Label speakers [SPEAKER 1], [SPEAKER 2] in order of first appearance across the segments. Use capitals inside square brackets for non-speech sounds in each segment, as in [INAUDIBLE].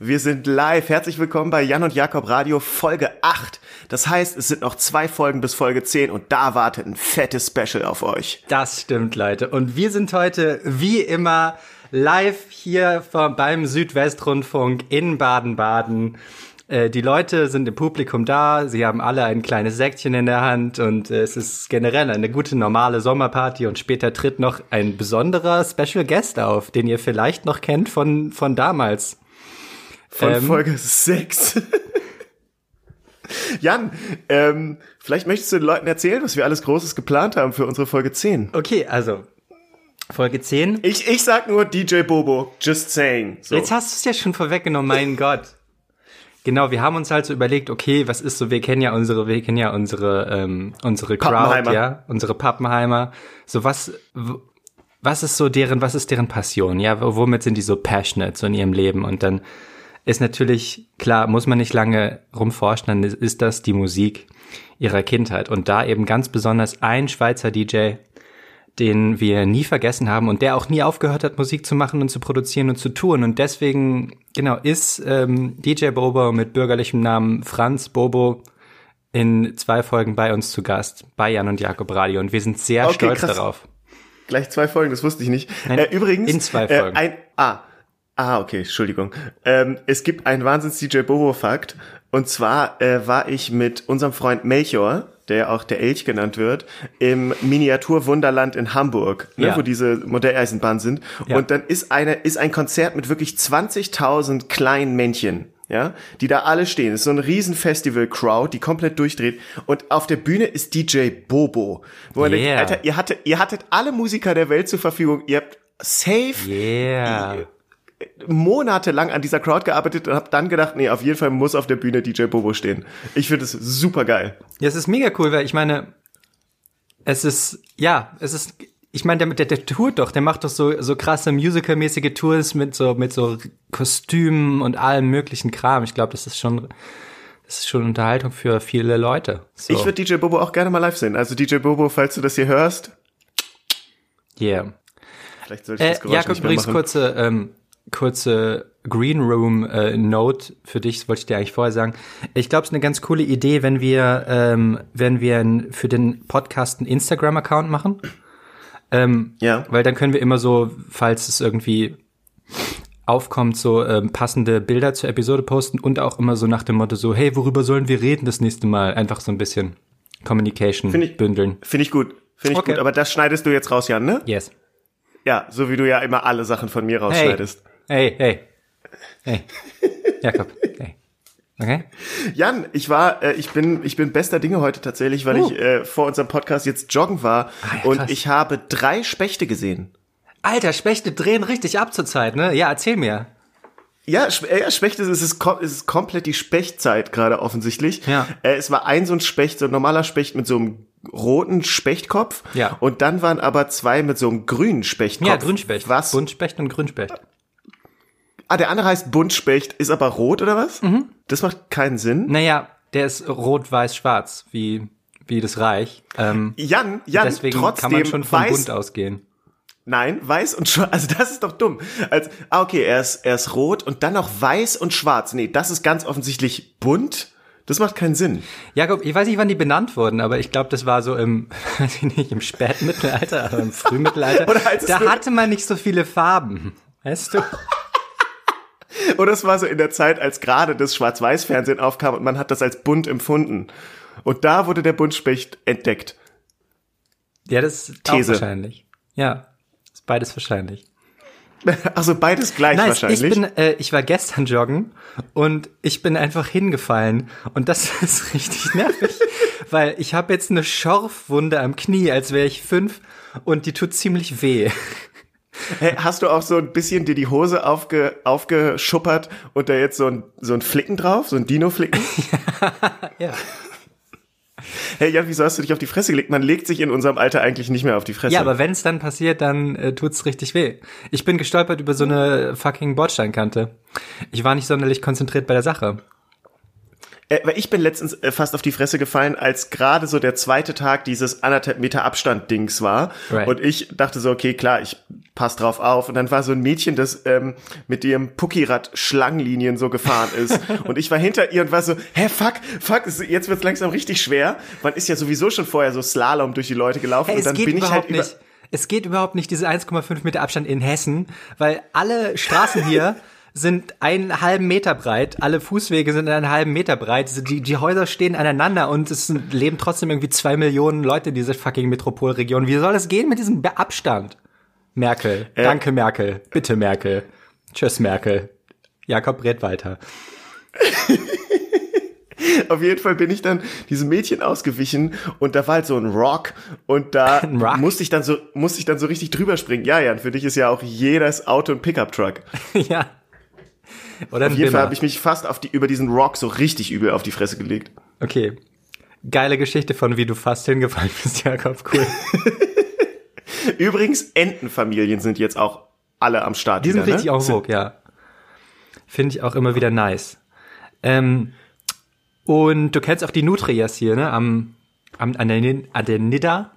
[SPEAKER 1] Wir sind live. Herzlich willkommen bei Jan und Jakob Radio Folge 8. Das heißt, es sind noch zwei Folgen bis Folge 10 und da wartet ein fettes Special auf euch.
[SPEAKER 2] Das stimmt, Leute. Und wir sind heute wie immer live hier beim Südwestrundfunk in Baden-Baden. Äh, die Leute sind im Publikum da, sie haben alle ein kleines Säckchen in der Hand und äh, es ist generell eine gute normale Sommerparty und später tritt noch ein besonderer Special Guest auf, den ihr vielleicht noch kennt von, von damals.
[SPEAKER 1] Von ähm, Folge 6. [LAUGHS] Jan, ähm, vielleicht möchtest du den Leuten erzählen, was wir alles Großes geplant haben für unsere Folge 10.
[SPEAKER 2] Okay, also Folge 10.
[SPEAKER 1] Ich, ich sag nur DJ Bobo, just saying.
[SPEAKER 2] So. Jetzt hast du es ja schon vorweggenommen, mein [LAUGHS] Gott. Genau, wir haben uns halt so überlegt, okay, was ist so, wir kennen ja unsere, wir kennen ja unsere, ähm, unsere Crowd, ja, unsere Pappenheimer. So was, was ist so deren, was ist deren Passion, ja, womit sind die so passionate so in ihrem Leben und dann ist natürlich, klar, muss man nicht lange rumforschen, dann ist das die Musik ihrer Kindheit. Und da eben ganz besonders ein Schweizer DJ, den wir nie vergessen haben und der auch nie aufgehört hat, Musik zu machen und zu produzieren und zu tun. Und deswegen, genau, ist ähm, DJ Bobo mit bürgerlichem Namen Franz Bobo in zwei Folgen bei uns zu Gast, bei Jan und Jakob Radio. Und wir sind sehr okay, stolz krass. darauf.
[SPEAKER 1] Gleich zwei Folgen, das wusste ich nicht.
[SPEAKER 2] Nein, äh, übrigens. In zwei Folgen.
[SPEAKER 1] Äh, ein, ah, Ah, okay, Entschuldigung. Ähm, es gibt einen Wahnsinns-DJ Bobo-Fakt. Und zwar äh, war ich mit unserem Freund Melchior, der auch der Elch genannt wird, im Miniaturwunderland in Hamburg, ne, ja. wo diese Modelleisenbahnen sind. Ja. Und dann ist eine ist ein Konzert mit wirklich 20.000 kleinen Männchen, ja, die da alle stehen. Es ist so ein riesen Festival-Crowd, die komplett durchdreht. Und auf der Bühne ist DJ Bobo. Wo man yeah. denkt, Alter, ihr hattet, ihr hattet alle Musiker der Welt zur Verfügung. Ihr habt safe
[SPEAKER 2] yeah
[SPEAKER 1] monatelang an dieser Crowd gearbeitet und habe dann gedacht, nee, auf jeden Fall muss auf der Bühne DJ Bobo stehen. Ich finde es super geil.
[SPEAKER 2] Ja, es ist mega cool, weil ich meine, es ist, ja, es ist, ich meine, der, der, der tourt doch, der macht doch so, so krasse Musical-mäßige Tours mit so, mit so Kostümen und allem möglichen Kram. Ich glaube, das ist schon, das ist schon Unterhaltung für viele Leute.
[SPEAKER 1] So. Ich würde DJ Bobo auch gerne mal live sehen. Also DJ Bobo, falls du das hier hörst.
[SPEAKER 2] Yeah. Vielleicht sollte ich das äh, Geräusch Jakob, übrigens kurze, ähm, kurze Green Room äh, Note für dich, das wollte ich dir eigentlich vorher sagen. Ich glaube, es ist eine ganz coole Idee, wenn wir, ähm, wenn wir für den Podcast einen Instagram-Account machen. Ähm, ja. Weil dann können wir immer so, falls es irgendwie aufkommt, so ähm, passende Bilder zur Episode posten und auch immer so nach dem Motto so, hey, worüber sollen wir reden das nächste Mal? Einfach so ein bisschen Communication
[SPEAKER 1] Find ich,
[SPEAKER 2] bündeln.
[SPEAKER 1] Finde ich gut. Finde ich okay. gut. Aber das schneidest du jetzt raus, Jan, ne?
[SPEAKER 2] Yes.
[SPEAKER 1] Ja, so wie du ja immer alle Sachen von mir rausschneidest.
[SPEAKER 2] Hey. Hey, hey. Hey. Jakob, hey. Okay.
[SPEAKER 1] Jan, ich war, äh, ich bin, ich bin bester Dinge heute tatsächlich, weil uh. ich äh, vor unserem Podcast jetzt joggen war ah, ja, und ich habe drei Spechte gesehen.
[SPEAKER 2] Alter, Spechte drehen richtig ab zur Zeit, ne? Ja, erzähl mir.
[SPEAKER 1] Ja, äh, ja Spechte, es ist, es ist komplett die Spechtzeit gerade offensichtlich. Ja. Äh, es war ein so ein Specht, so ein normaler Specht mit so einem roten Spechtkopf. Ja. Und dann waren aber zwei mit so einem grünen Spechtkopf. Ja,
[SPEAKER 2] Grünspecht.
[SPEAKER 1] Was?
[SPEAKER 2] Buntspecht und Grünspecht.
[SPEAKER 1] Ah, der andere heißt Buntspecht, ist aber rot oder was? Mhm. Das macht keinen Sinn.
[SPEAKER 2] Naja, der ist rot, weiß, schwarz, wie, wie das Reich.
[SPEAKER 1] Ähm, Jan, Jan,
[SPEAKER 2] deswegen
[SPEAKER 1] trotzdem
[SPEAKER 2] kann man schon weiß, Bunt ausgehen.
[SPEAKER 1] Nein, weiß und schwarz, [LAUGHS] also das ist doch dumm. Als, ah, okay, er ist, er ist rot und dann noch weiß und schwarz. Nee, das ist ganz offensichtlich bunt. Das macht keinen Sinn.
[SPEAKER 2] Jakob, ich weiß nicht, wann die benannt wurden, aber ich glaube, das war so im, [LAUGHS] weiß ich nicht, im Spätmittelalter, aber im Frühmittelalter. [LAUGHS] Oder da hatte man nicht so viele Farben. Weißt du?
[SPEAKER 1] Oder es war so in der Zeit, als gerade das Schwarz-Weiß-Fernsehen aufkam und man hat das als bunt empfunden. Und da wurde der Buntspecht entdeckt.
[SPEAKER 2] Ja, das ist These. auch wahrscheinlich. Ja, ist beides wahrscheinlich. [LAUGHS]
[SPEAKER 1] Also beides gleich nice, wahrscheinlich.
[SPEAKER 2] Ich bin, äh, ich war gestern joggen und ich bin einfach hingefallen und das [LAUGHS] ist richtig nervig, weil ich habe jetzt eine Schorfwunde am Knie, als wäre ich fünf und die tut ziemlich weh.
[SPEAKER 1] Hey, hast du auch so ein bisschen dir die Hose aufge, aufgeschuppert und da jetzt so ein, so ein Flicken drauf, so ein Dino-Flicken? [LAUGHS] ja. Hey, ja, wieso hast du dich auf die Fresse gelegt? Man legt sich in unserem Alter eigentlich nicht mehr auf die Fresse.
[SPEAKER 2] Ja, aber wenn es dann passiert, dann äh, tut's richtig weh. Ich bin gestolpert über so eine fucking Bordsteinkante. Ich war nicht sonderlich konzentriert bei der Sache.
[SPEAKER 1] Äh, weil ich bin letztens äh, fast auf die Fresse gefallen, als gerade so der zweite Tag dieses anderthalb Meter Abstand-Dings war. Right. Und ich dachte so, okay, klar, ich pass drauf auf. Und dann war so ein Mädchen, das ähm, mit ihrem Puckyrad Schlangenlinien so gefahren ist. [LAUGHS] und ich war hinter ihr und war so, hä, fuck, fuck, jetzt wird's langsam richtig schwer. Man ist ja sowieso schon vorher so Slalom durch die Leute gelaufen.
[SPEAKER 2] Hey,
[SPEAKER 1] und dann bin ich halt über
[SPEAKER 2] nicht. Es geht überhaupt nicht diese 1,5 Meter Abstand in Hessen, weil alle Straßen hier [LAUGHS] sind einen halben Meter breit, alle Fußwege sind einen halben Meter breit, die, die Häuser stehen aneinander und es leben trotzdem irgendwie zwei Millionen Leute in dieser fucking Metropolregion. Wie soll das gehen mit diesem Abstand? Merkel, äh. danke Merkel, bitte Merkel, tschüss Merkel. Jakob red weiter. [LAUGHS]
[SPEAKER 1] Auf jeden Fall bin ich dann diesem Mädchen ausgewichen und da war halt so ein Rock und da [LAUGHS] Rock? musste ich dann so musste ich dann so richtig drüber springen. Ja, Jan, für dich ist ja auch jedes Auto ein Pickup Truck. [LAUGHS]
[SPEAKER 2] ja.
[SPEAKER 1] Oder auf jeden Fall habe ich mich fast auf die, über diesen Rock so richtig übel auf die Fresse gelegt.
[SPEAKER 2] Okay. Geile Geschichte von wie du fast hingefallen bist, [LAUGHS] Jakob. Cool. [LAUGHS]
[SPEAKER 1] Übrigens, Entenfamilien sind jetzt auch alle am Start.
[SPEAKER 2] Die sind wieder, richtig ne? auch hoch, ja. Finde ich auch immer wieder nice. Ähm, und du kennst auch die Nutrias hier, ne? Am, am, an, der, an der Nidda.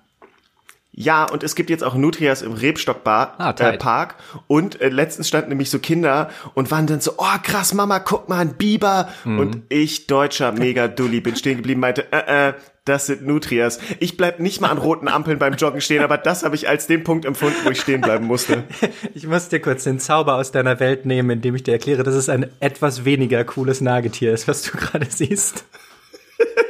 [SPEAKER 1] Ja, und es gibt jetzt auch Nutrias im Rebstockpark. Ah, äh, Park. Und äh, letztens standen nämlich so Kinder und waren dann so, oh krass, Mama, guck mal, ein Biber. Mhm. Und ich, deutscher Mega-Dulli, bin stehen geblieben, meinte, äh, äh, das sind Nutrias. Ich bleib nicht mal an roten Ampeln beim Joggen stehen, aber das habe ich als den Punkt empfunden, wo ich stehen bleiben musste. [LAUGHS]
[SPEAKER 2] Ich muss dir kurz den Zauber aus deiner Welt nehmen, indem ich dir erkläre, dass es ein etwas weniger cooles Nagetier ist, was du gerade siehst. [LAUGHS]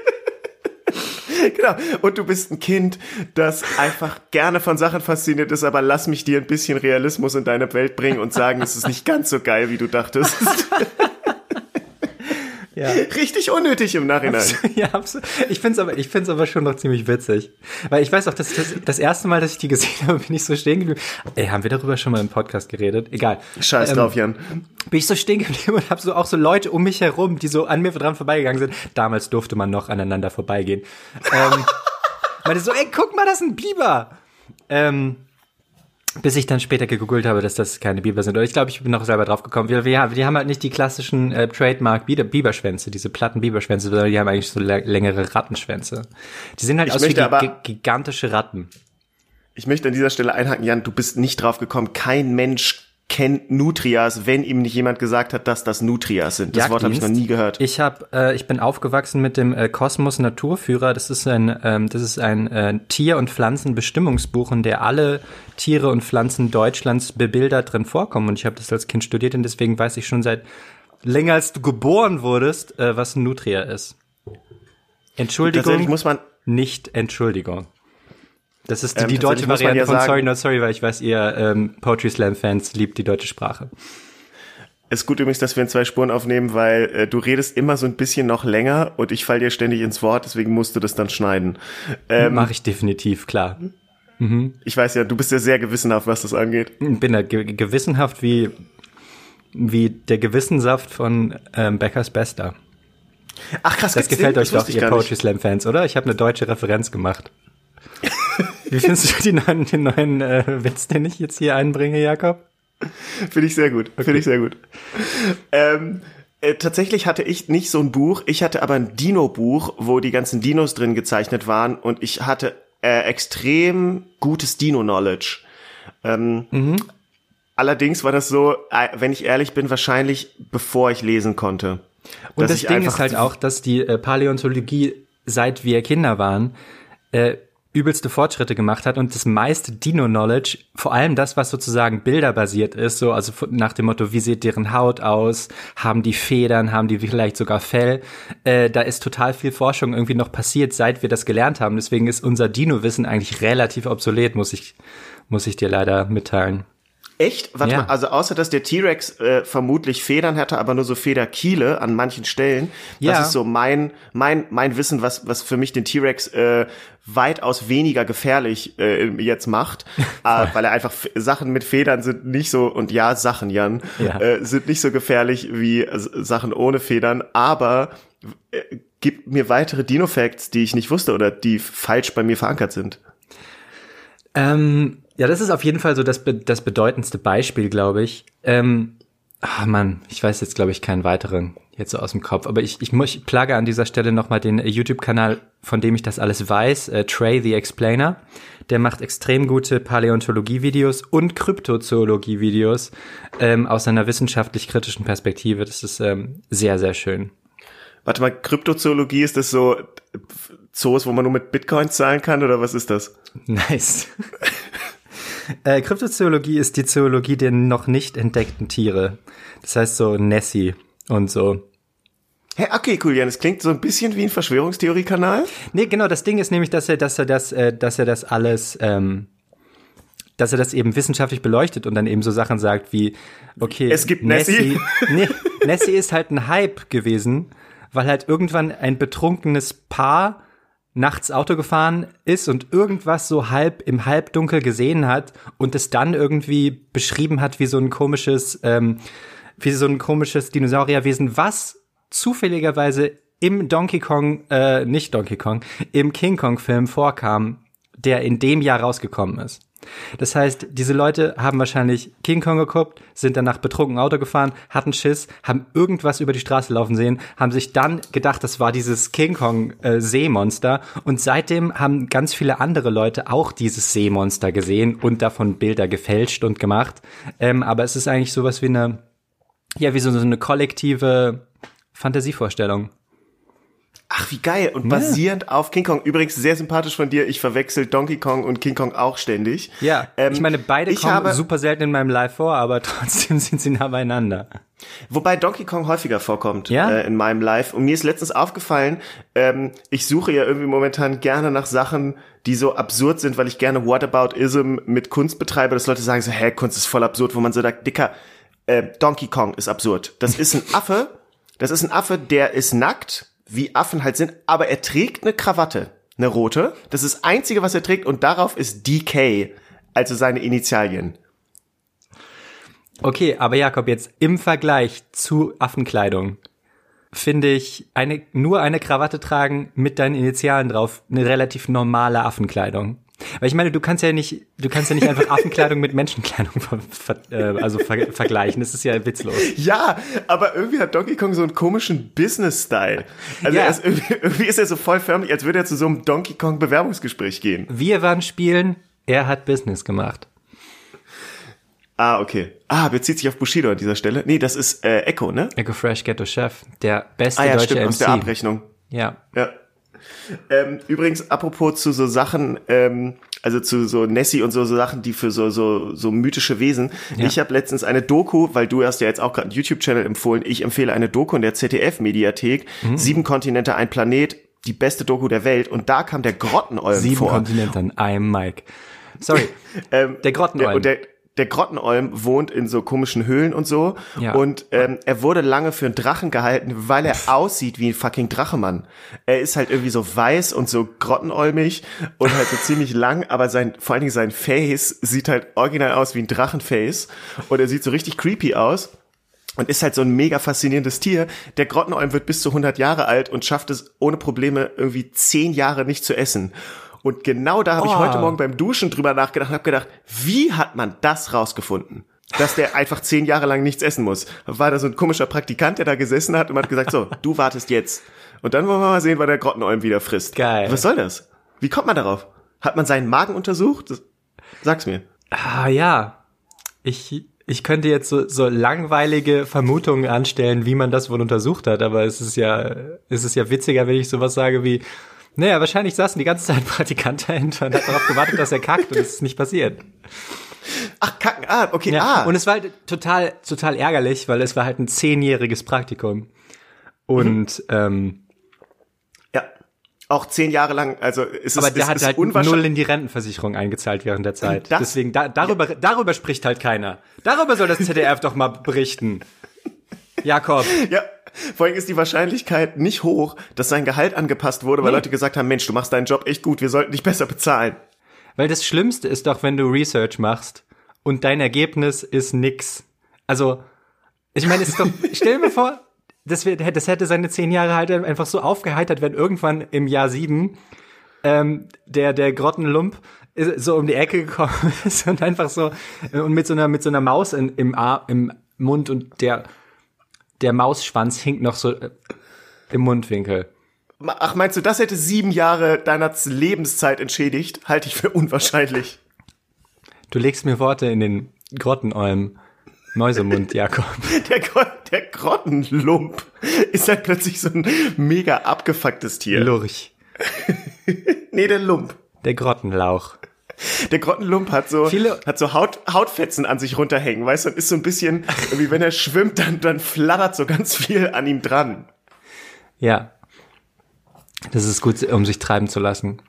[SPEAKER 2] [LAUGHS]
[SPEAKER 1] genau. Und du bist ein Kind, das einfach gerne von Sachen fasziniert ist, aber lass mich dir ein bisschen Realismus in deine Welt bringen und sagen, es ist nicht ganz so geil, wie du dachtest. [LAUGHS] Ja. [LAUGHS] Richtig unnötig im Nachhinein. [LAUGHS]
[SPEAKER 2] ja, absolut. Ich find's aber, ich find's aber schon noch ziemlich witzig. Weil ich weiß auch, dass das, das erste Mal, dass ich die gesehen [LAUGHS] habe, bin ich so stehen geblieben. Ey, haben wir darüber schon mal im Podcast geredet? Egal.
[SPEAKER 1] Scheiß ähm, drauf, Jan.
[SPEAKER 2] Bin ich so stehen geblieben und habe so auch so Leute um mich herum, die so an mir dran vorbeigegangen sind. Damals durfte man noch aneinander vorbeigehen. ähm, meinte so, ey, guck mal, das ist ein Biber. Ähm, bis ich dann später gegoogelt habe, dass das keine Biber sind. Ich glaube, ich bin noch selber drauf gekommen. Wir, wir, die haben halt nicht die klassischen äh, Trademark Biberschwänze, diese platten Biberschwänze, sondern die haben eigentlich so längere Rattenschwänze. Die sehen halt ich aus wie aber, gigantische Ratten.
[SPEAKER 1] Ich möchte an dieser Stelle einhaken, Jan, du bist nicht drauf gekommen. Kein Mensch kennt Nutrias, wenn ihm nicht jemand gesagt hat, dass das Nutrias sind. Das Jagddienst. Wort habe ich noch nie gehört.
[SPEAKER 2] Ich habe, äh, ich bin aufgewachsen mit dem äh, Kosmos Naturführer. Das ist ein, ähm, das ist ein äh, Tier- und Pflanzenbestimmungsbuch, in der alle Tiere und Pflanzen Deutschlands bebildert drin vorkommen. Und ich habe das als Kind studiert und deswegen weiß ich schon seit länger als du geboren wurdest, äh, was ein Nutria ist. Entschuldigung.
[SPEAKER 1] muss man
[SPEAKER 2] nicht Entschuldigung. Das ist die, ähm, die deutsche Variante ja von sagen, Sorry Not Sorry, weil ich weiß, ihr ähm, Poetry Slam Fans liebt die deutsche Sprache.
[SPEAKER 1] Es ist gut übrigens, dass wir in zwei Spuren aufnehmen, weil äh, du redest immer so ein bisschen noch länger und ich fall dir ständig ins Wort, deswegen musst du das dann schneiden.
[SPEAKER 2] Ähm, Mache ich definitiv, klar.
[SPEAKER 1] Mhm. Ich weiß ja, du bist ja sehr gewissenhaft, was das angeht.
[SPEAKER 2] Bin da ge gewissenhaft wie, wie der Gewissensaft von ähm, Beckers Bester.
[SPEAKER 1] Ach krass,
[SPEAKER 2] das gefällt den? euch doch, ihr Poetry Slam Fans, oder? Ich habe eine deutsche Referenz gemacht. Wie findest du die neuen, den neuen äh, Witz, den ich jetzt hier einbringe, Jakob?
[SPEAKER 1] Finde ich sehr gut. Okay. Finde ich sehr gut. Ähm, äh, tatsächlich hatte ich nicht so ein Buch. Ich hatte aber ein Dino-Buch, wo die ganzen Dinos drin gezeichnet waren und ich hatte äh, extrem gutes Dino-Knowledge. Ähm, mhm. Allerdings war das so, äh, wenn ich ehrlich bin, wahrscheinlich bevor ich lesen konnte.
[SPEAKER 2] Und das Ding ist halt auch, dass die äh, Paläontologie, seit wir Kinder waren, äh, übelste Fortschritte gemacht hat und das meiste Dino-Knowledge, vor allem das, was sozusagen bilderbasiert ist, so also nach dem Motto, wie sieht deren Haut aus, haben die Federn, haben die vielleicht sogar Fell, äh, da ist total viel Forschung irgendwie noch passiert, seit wir das gelernt haben. Deswegen ist unser Dino-Wissen eigentlich relativ obsolet, muss ich, muss ich dir leider mitteilen.
[SPEAKER 1] Echt? Warte ja. mal, also außer dass der T-Rex äh, vermutlich Federn hatte, aber nur so Federkiele an manchen Stellen. Das ja. ist so mein mein mein Wissen, was was für mich den T-Rex äh, weitaus weniger gefährlich äh, jetzt macht, [LAUGHS] äh, weil er einfach Sachen mit Federn sind nicht so und ja Sachen Jan ja. Äh, sind nicht so gefährlich wie äh, Sachen ohne Federn, aber äh, gibt mir weitere Dino-Facts, die ich nicht wusste oder die falsch bei mir verankert sind.
[SPEAKER 2] Ähm ja, das ist auf jeden Fall so das, das bedeutendste Beispiel, glaube ich. Ähm, Ah Mann, ich weiß jetzt glaube ich keinen weiteren jetzt so aus dem Kopf, aber ich ich, ich plage an dieser Stelle nochmal den YouTube-Kanal, von dem ich das alles weiß, äh, Trey the Explainer. Der macht extrem gute Paläontologie-Videos und Kryptozoologie-Videos ähm, aus einer wissenschaftlich-kritischen Perspektive. Das ist ähm, sehr sehr schön.
[SPEAKER 1] Warte mal, Kryptozoologie ist das so Zoos, wo man nur mit Bitcoin zahlen kann oder was ist das? [LAUGHS]
[SPEAKER 2] Nice. Äh, Kryptozoologie ist die Zoologie der noch nicht entdeckten Tiere. Das heißt so Nessie und so.
[SPEAKER 1] Hey, okay, cool, Jan. Es klingt so ein bisschen wie ein Verschwörungstheorie-Kanal.
[SPEAKER 2] Nee, genau. Das Ding ist nämlich, dass er, dass er das, äh, dass er das alles, ähm, dass er das eben wissenschaftlich beleuchtet und dann eben so Sachen sagt wie, okay,
[SPEAKER 1] es gibt Nessie.
[SPEAKER 2] Nessie, nee, Nessie ist halt ein Hype gewesen, weil halt irgendwann ein betrunkenes Paar nachts Auto gefahren ist und irgendwas so halb im Halbdunkel gesehen hat und es dann irgendwie beschrieben hat wie so ein komisches, ähm, wie so ein komisches Dinosaurierwesen, was zufälligerweise im Donkey Kong, äh, nicht Donkey Kong, im King Kong Film vorkam, der in dem Jahr rausgekommen ist. Das heißt, diese Leute haben wahrscheinlich King Kong geguckt, sind danach betrunken Auto gefahren, hatten Schiss, haben irgendwas über die Straße laufen sehen, haben sich dann gedacht, das war dieses King Kong äh, Seemonster und seitdem haben ganz viele andere Leute auch dieses Seemonster gesehen und davon Bilder gefälscht und gemacht. Ähm, aber es ist eigentlich sowas wie eine, ja, wie so, so eine kollektive Fantasievorstellung.
[SPEAKER 1] Ach, wie geil. Und basierend ja. auf King Kong. Übrigens sehr sympathisch von dir. Ich verwechsel Donkey Kong und King Kong auch ständig.
[SPEAKER 2] Ja, ähm, ich meine, beide ich kommen habe, super selten in meinem Live vor, aber [LAUGHS] trotzdem sind sie nah beieinander.
[SPEAKER 1] Wobei Donkey Kong häufiger vorkommt ja? äh, in meinem Live. Und mir ist letztens aufgefallen, ähm, ich suche ja irgendwie momentan gerne nach Sachen, die so absurd sind, weil ich gerne Whataboutism mit Kunst betreibe, dass Leute sagen so, hä, Kunst ist voll absurd, wo man so sagt, Dicker, äh, Donkey Kong ist absurd. Das ist ein Affe, das ist ein Affe, der ist nackt, wie Affen halt sind, aber er trägt eine Krawatte, eine rote. Das ist das Einzige, was er trägt und darauf ist DK, also seine Initialien.
[SPEAKER 2] Okay, aber Jakob, jetzt im Vergleich zu Affenkleidung finde ich eine, nur eine Krawatte tragen mit deinen Initialen drauf eine relativ normale Affenkleidung. Weil ich meine, du kannst ja nicht, du kannst ja nicht einfach Affenkleidung mit Menschenkleidung ver, ver, äh, also ver, vergleichen. Das ist ja witzlos.
[SPEAKER 1] Ja, aber irgendwie hat Donkey Kong so einen komischen Business-Style. Also ja. ist irgendwie, irgendwie, ist er so voll förmlich, als würde er zu so einem Donkey Kong Bewerbungsgespräch gehen.
[SPEAKER 2] Wir waren spielen, er hat Business gemacht.
[SPEAKER 1] Ah, okay. Ah, bezieht sich auf Bushido an dieser Stelle. Nee, das ist äh, Echo, ne?
[SPEAKER 2] Echo Fresh Ghetto Chef, der beste
[SPEAKER 1] ah, ja,
[SPEAKER 2] deutsche
[SPEAKER 1] stimmt,
[SPEAKER 2] MC.
[SPEAKER 1] Aus der Abrechnung.
[SPEAKER 2] Ja.
[SPEAKER 1] Ja. Ähm, übrigens, apropos zu so Sachen, ähm, also zu so Nessie und so, so Sachen, die für so so so mythische Wesen. Ja. Ich habe letztens eine Doku, weil du hast ja jetzt auch gerade einen YouTube-Channel empfohlen. Ich empfehle eine Doku in der ZDF-Mediathek. Mhm. Sieben Kontinente, ein Planet, die beste Doku der Welt. Und da kam der Grottenolm vor.
[SPEAKER 2] Sieben Kontinente, I'm Mike. Sorry, [LAUGHS] ähm, der Grottenolm.
[SPEAKER 1] Der, der Grottenolm wohnt in so komischen Höhlen und so. Ja. Und ähm, er wurde lange für einen Drachen gehalten, weil er aussieht wie ein fucking Drachemann. Er ist halt irgendwie so weiß und so grottenolmig und halt so [LAUGHS] ziemlich lang, aber sein, vor allen Dingen sein Face sieht halt original aus wie ein Drachenface. Und er sieht so richtig creepy aus und ist halt so ein mega faszinierendes Tier. Der Grottenolm wird bis zu 100 Jahre alt und schafft es ohne Probleme irgendwie 10 Jahre nicht zu essen. Und genau da habe oh. ich heute Morgen beim Duschen drüber nachgedacht und habe gedacht, wie hat man das rausgefunden? Dass der einfach zehn Jahre lang nichts essen muss. War da so ein komischer Praktikant, der da gesessen hat und hat gesagt, so, du wartest jetzt. Und dann wollen wir mal sehen, wann der Grottenolm wieder frisst.
[SPEAKER 2] Geil.
[SPEAKER 1] Was soll das? Wie kommt man darauf? Hat man seinen Magen untersucht? Sag's mir.
[SPEAKER 2] Ah, ja. Ich, ich könnte jetzt so, so langweilige Vermutungen anstellen, wie man das wohl untersucht hat, aber es ist ja, es ist ja witziger, wenn ich sowas sage wie, naja, wahrscheinlich saßen die ganze Zeit [LAUGHS] Praktikant dahinter und hat darauf gewartet, dass er kackt und es ist nicht passiert.
[SPEAKER 1] Ach, kacken, ah, okay, ja,
[SPEAKER 2] ah. Und es war halt total, total ärgerlich, weil es war halt ein zehnjähriges Praktikum. Und, mhm. ähm,
[SPEAKER 1] ja, auch zehn Jahre lang, also ist es
[SPEAKER 2] Aber der
[SPEAKER 1] ist,
[SPEAKER 2] hat
[SPEAKER 1] ist
[SPEAKER 2] halt null in die Rentenversicherung eingezahlt während der Zeit. Das, Deswegen, da, darüber, darüber spricht halt keiner. Darüber soll das ZDF doch mal berichten. Jakob.
[SPEAKER 1] Ja, vor allem ist die Wahrscheinlichkeit nicht hoch, dass sein Gehalt angepasst wurde, weil nee. Leute gesagt haben, Mensch, du machst deinen Job echt gut, wir sollten dich besser bezahlen.
[SPEAKER 2] Weil das Schlimmste ist doch, wenn du Research machst und dein Ergebnis ist nix. Also, ich meine, es ist doch, [LAUGHS] stell dir mal vor, das, das hätte seine zehn Jahre halt einfach so aufgeheitert, wenn irgendwann im Jahr sieben ähm, der, der Grottenlump so um die Ecke gekommen [LAUGHS] ist und einfach so und mit so einer mit so einer Maus in, im, Ar im Mund und der, der Mausschwanz hinkt noch so äh, im Mundwinkel.
[SPEAKER 1] Ach, meinst du, das hätte sieben Jahre deiner Lebenszeit entschädigt? Halte ich für unwahrscheinlich.
[SPEAKER 2] Du legst mir Worte in den Grottenolm. Mäusemund, Jakob. [LAUGHS]
[SPEAKER 1] Der, der Grottenlump ist halt plötzlich so ein mega abgefucktes Tier.
[SPEAKER 2] Lurch. [LAUGHS]
[SPEAKER 1] nee, der Lump.
[SPEAKER 2] Der Grottenlauch. [LAUGHS]
[SPEAKER 1] Der Grottenlump hat so, Viele hat so Haut, Hautfetzen an sich runterhängen, weißt du, und ist so ein bisschen, wie wenn er schwimmt, dann, dann flattert so ganz viel an ihm dran.
[SPEAKER 2] Ja. Das ist gut, um sich treiben zu lassen.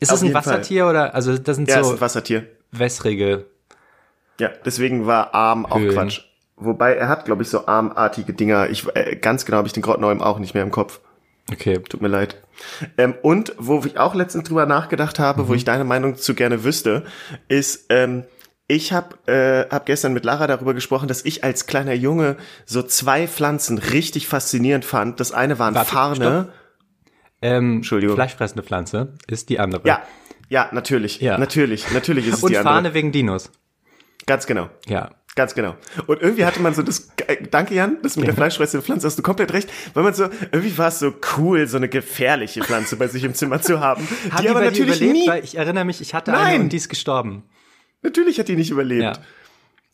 [SPEAKER 2] Ist es ein Wassertier Fall. oder, also das sind
[SPEAKER 1] ja,
[SPEAKER 2] so.
[SPEAKER 1] ist ein Wassertier.
[SPEAKER 2] Wässrige.
[SPEAKER 1] Ja, deswegen war Arm auch Höhlen. Quatsch. Wobei er hat, glaube ich, so armartige Dinger. Ich, äh, ganz genau habe ich den Grottenolm auch nicht mehr im Kopf.
[SPEAKER 2] Okay.
[SPEAKER 1] Tut mir leid. Ähm, und wo ich auch letztens drüber nachgedacht habe, mhm. wo ich deine Meinung zu gerne wüsste, ist, ähm, ich habe äh, hab gestern mit Lara darüber gesprochen, dass ich als kleiner Junge so zwei Pflanzen richtig faszinierend fand. Das eine waren Warte, Farne.
[SPEAKER 2] Ähm, Entschuldigung. Fleischfressende Pflanze ist die andere.
[SPEAKER 1] Ja, ja, natürlich. Ja. Natürlich, natürlich ist es
[SPEAKER 2] Und
[SPEAKER 1] die andere.
[SPEAKER 2] Und Fahne wegen Dinos.
[SPEAKER 1] Ganz genau.
[SPEAKER 2] Ja.
[SPEAKER 1] Ganz genau. Und irgendwie hatte man so das, danke Jan, das mit der fleischfressenden Pflanze hast du komplett recht, weil man so, irgendwie war es so cool, so eine gefährliche Pflanze bei sich im Zimmer zu haben. [LAUGHS]
[SPEAKER 2] Haben die, aber natürlich überlebt? nie. Weil ich erinnere mich, ich hatte Nein. eine und die ist gestorben.
[SPEAKER 1] Natürlich hat die nicht überlebt. Ja.